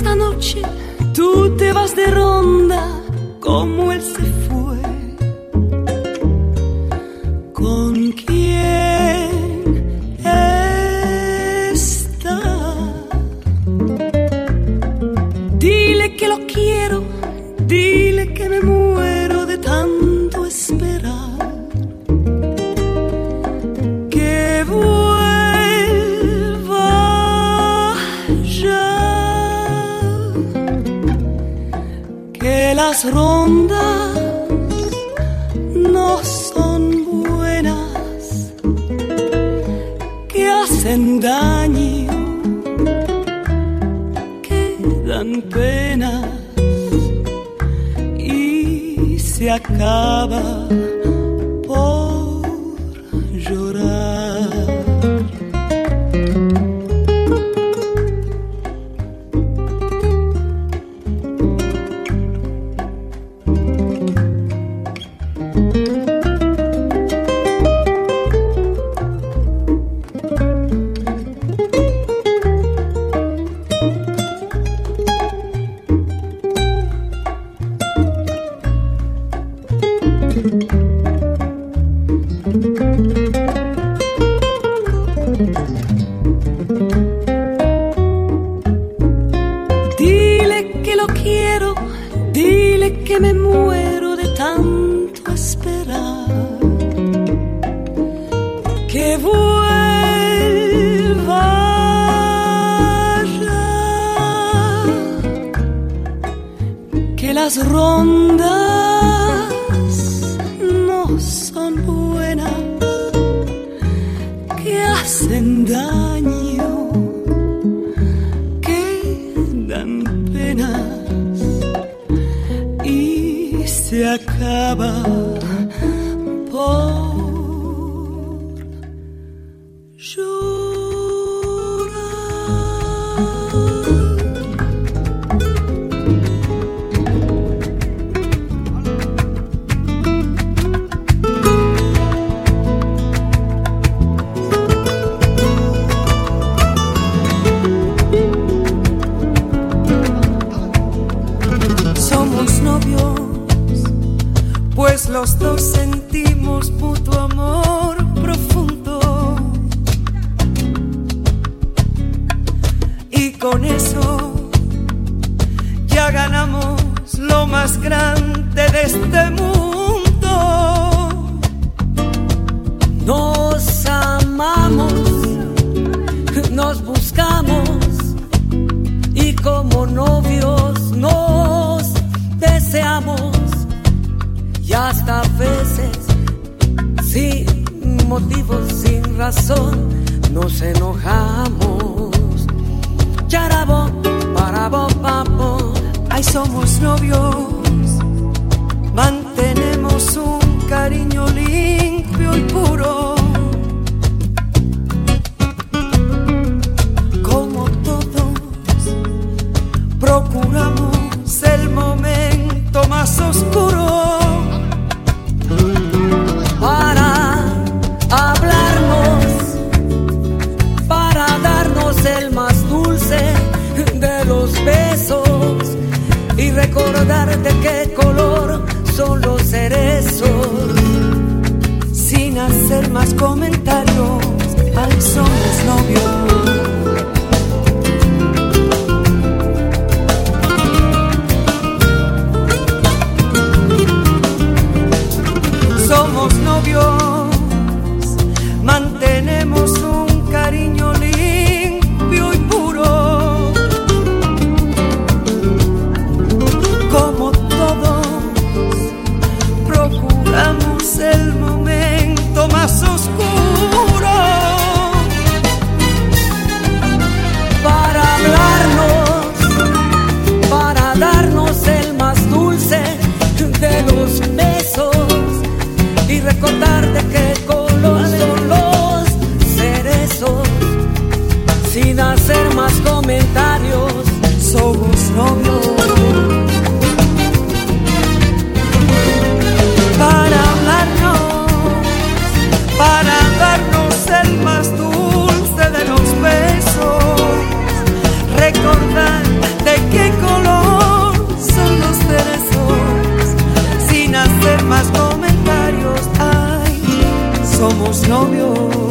Dile que me muero de tanto os novios.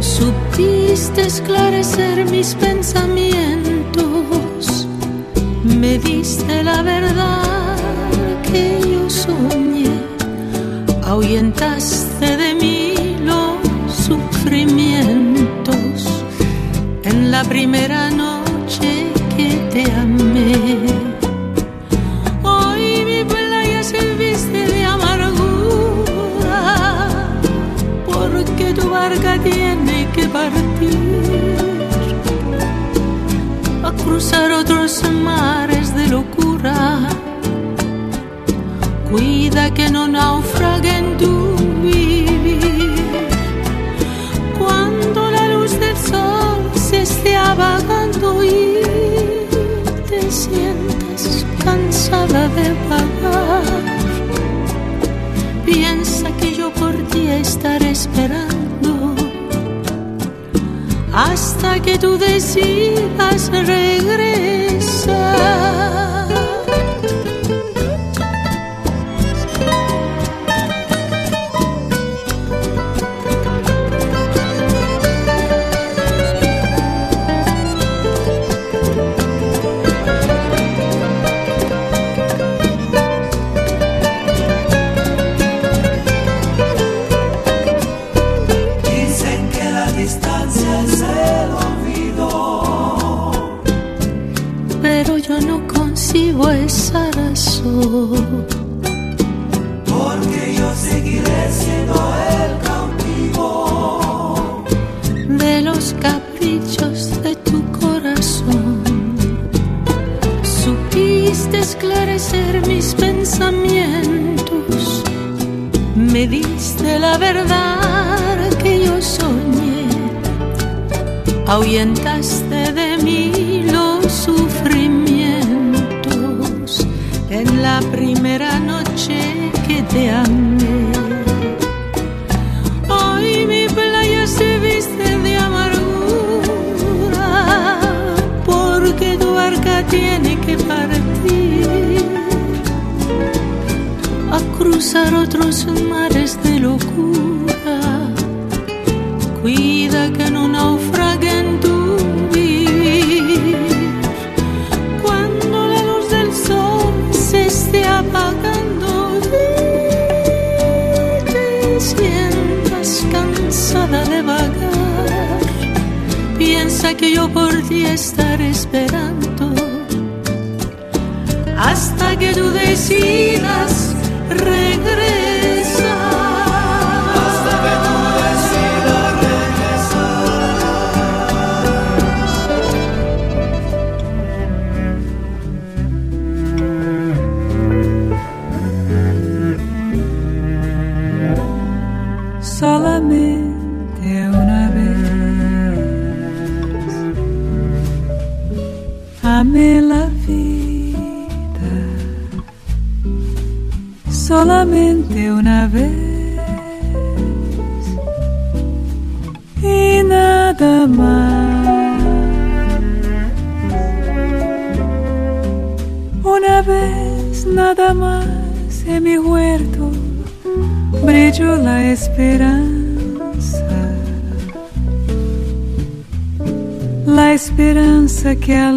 Supiste esclarecer mis pensamientos, me diste la verdad que yo soñé, ahuyentaste cruzar otros mares de locura. Cuida que no naufraguen tu vivir. Cuando la luz del sol se esté apagando y te sientas cansada de vagar hasta que tú decidas regresar. aquela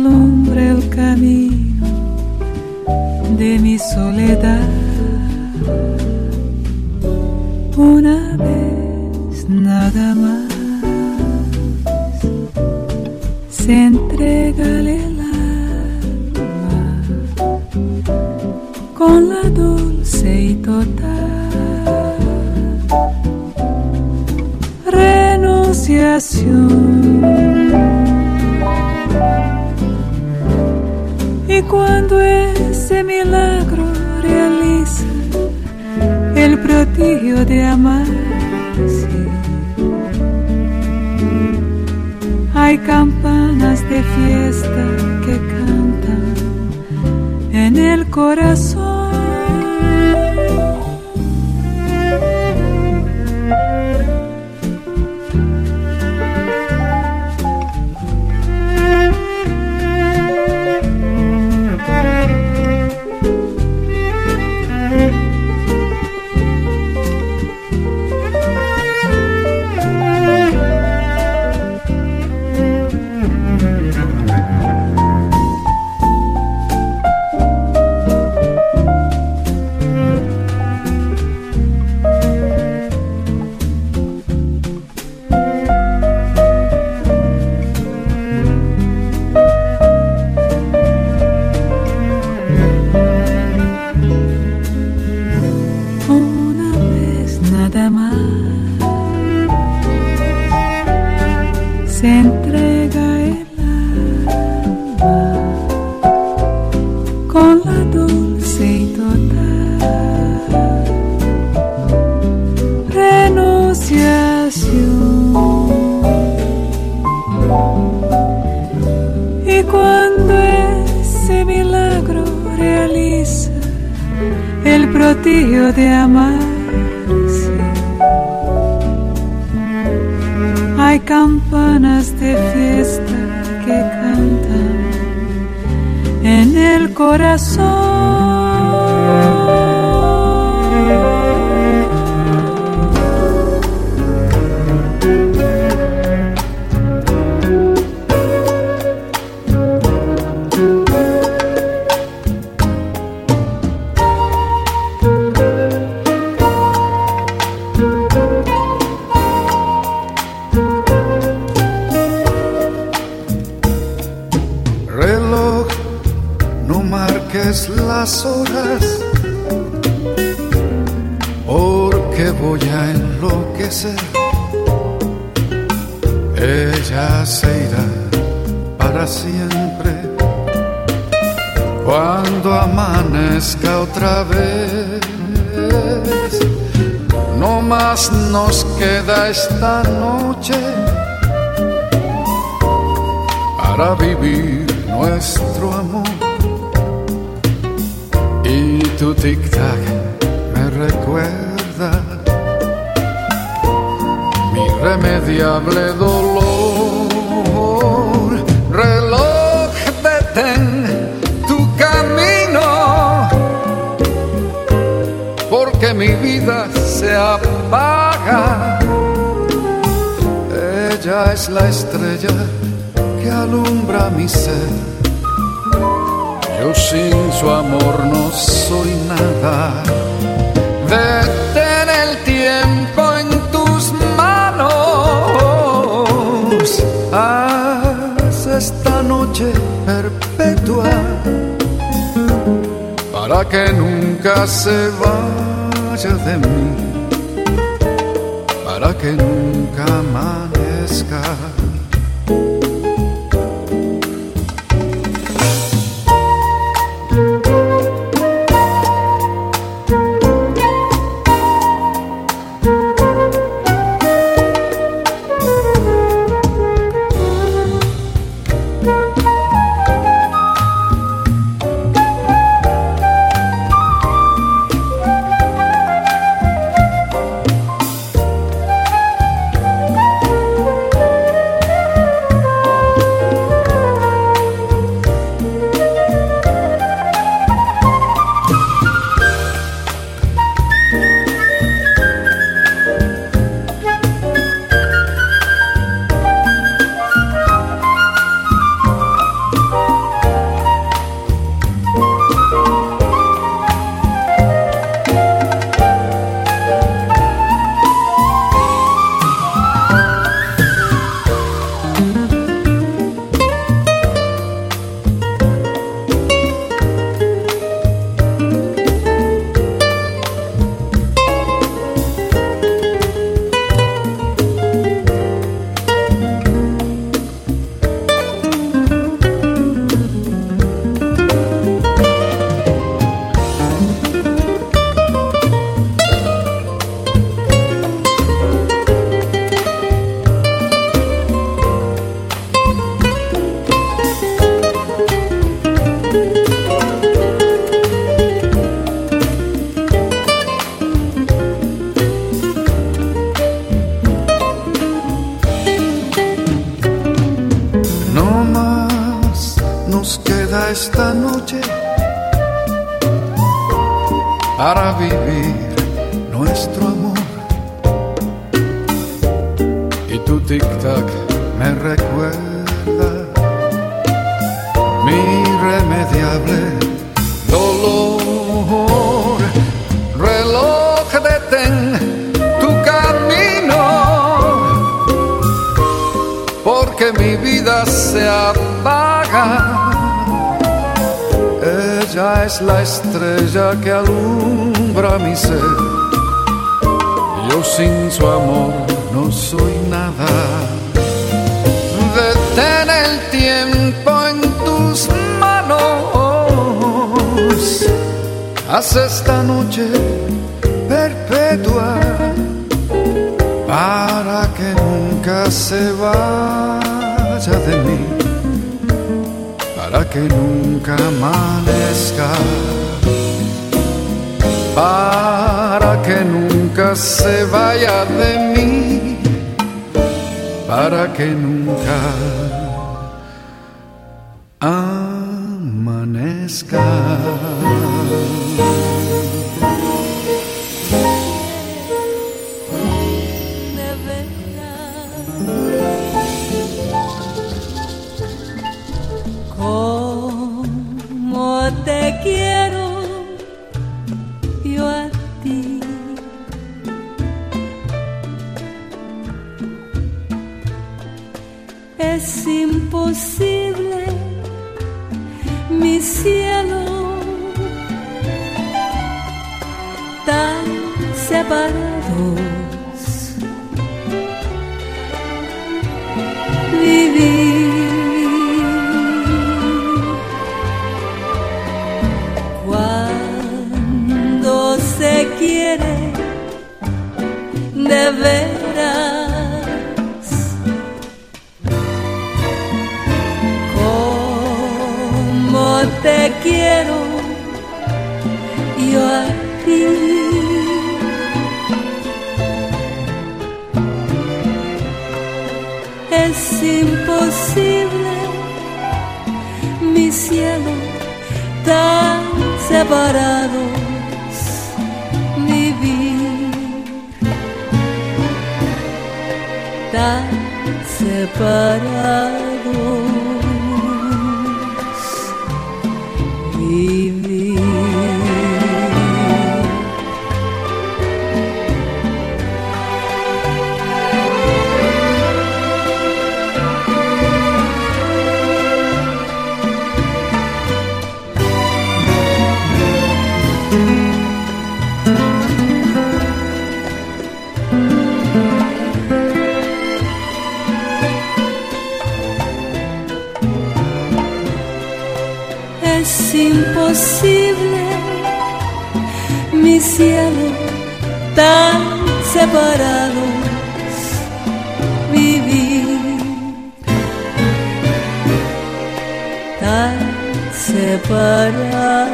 alumbra mi ser yo sin su amor no soy nada. Detén el tiempo en tus manos. Haz esta noche perpetua para que nunca se vaya de mí. Para que nunca amanezca es imposible, mi cielo, tan separados vivir, tan separados. imposible, mi cielo, tan separados vivir, tan separados.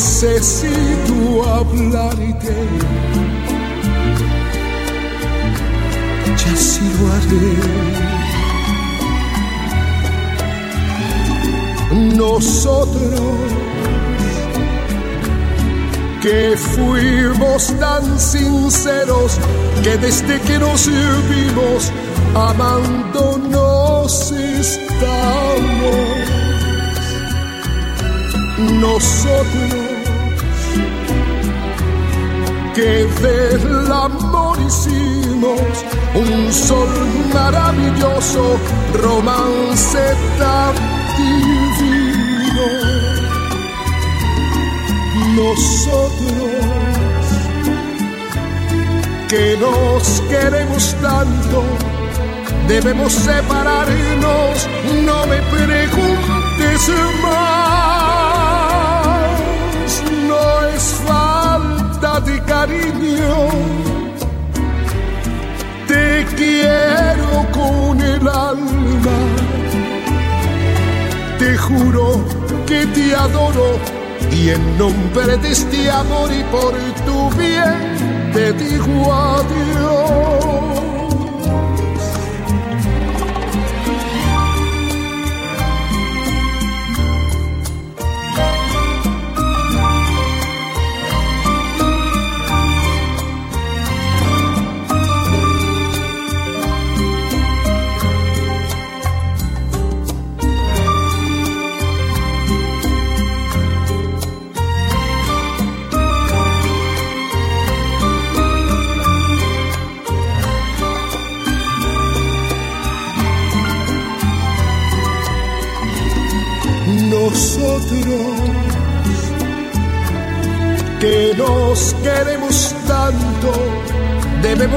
necesito hablarte. Ya sí lo haré. Nosotros que fuimos tan sinceros que desde que nos vimos amándonos estamos nosotros que del amor hicimos un sol maravilloso, romance tan divino. Nosotros que nos queremos tanto, debemos separarnos, no me preguntes más. cariño. Te quiero con el alma. Te juro que te adoro y en nombre de este amor y por tu bien te digo adiós.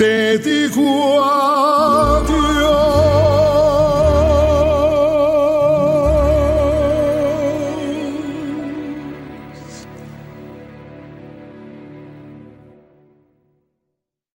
dedico a Dios.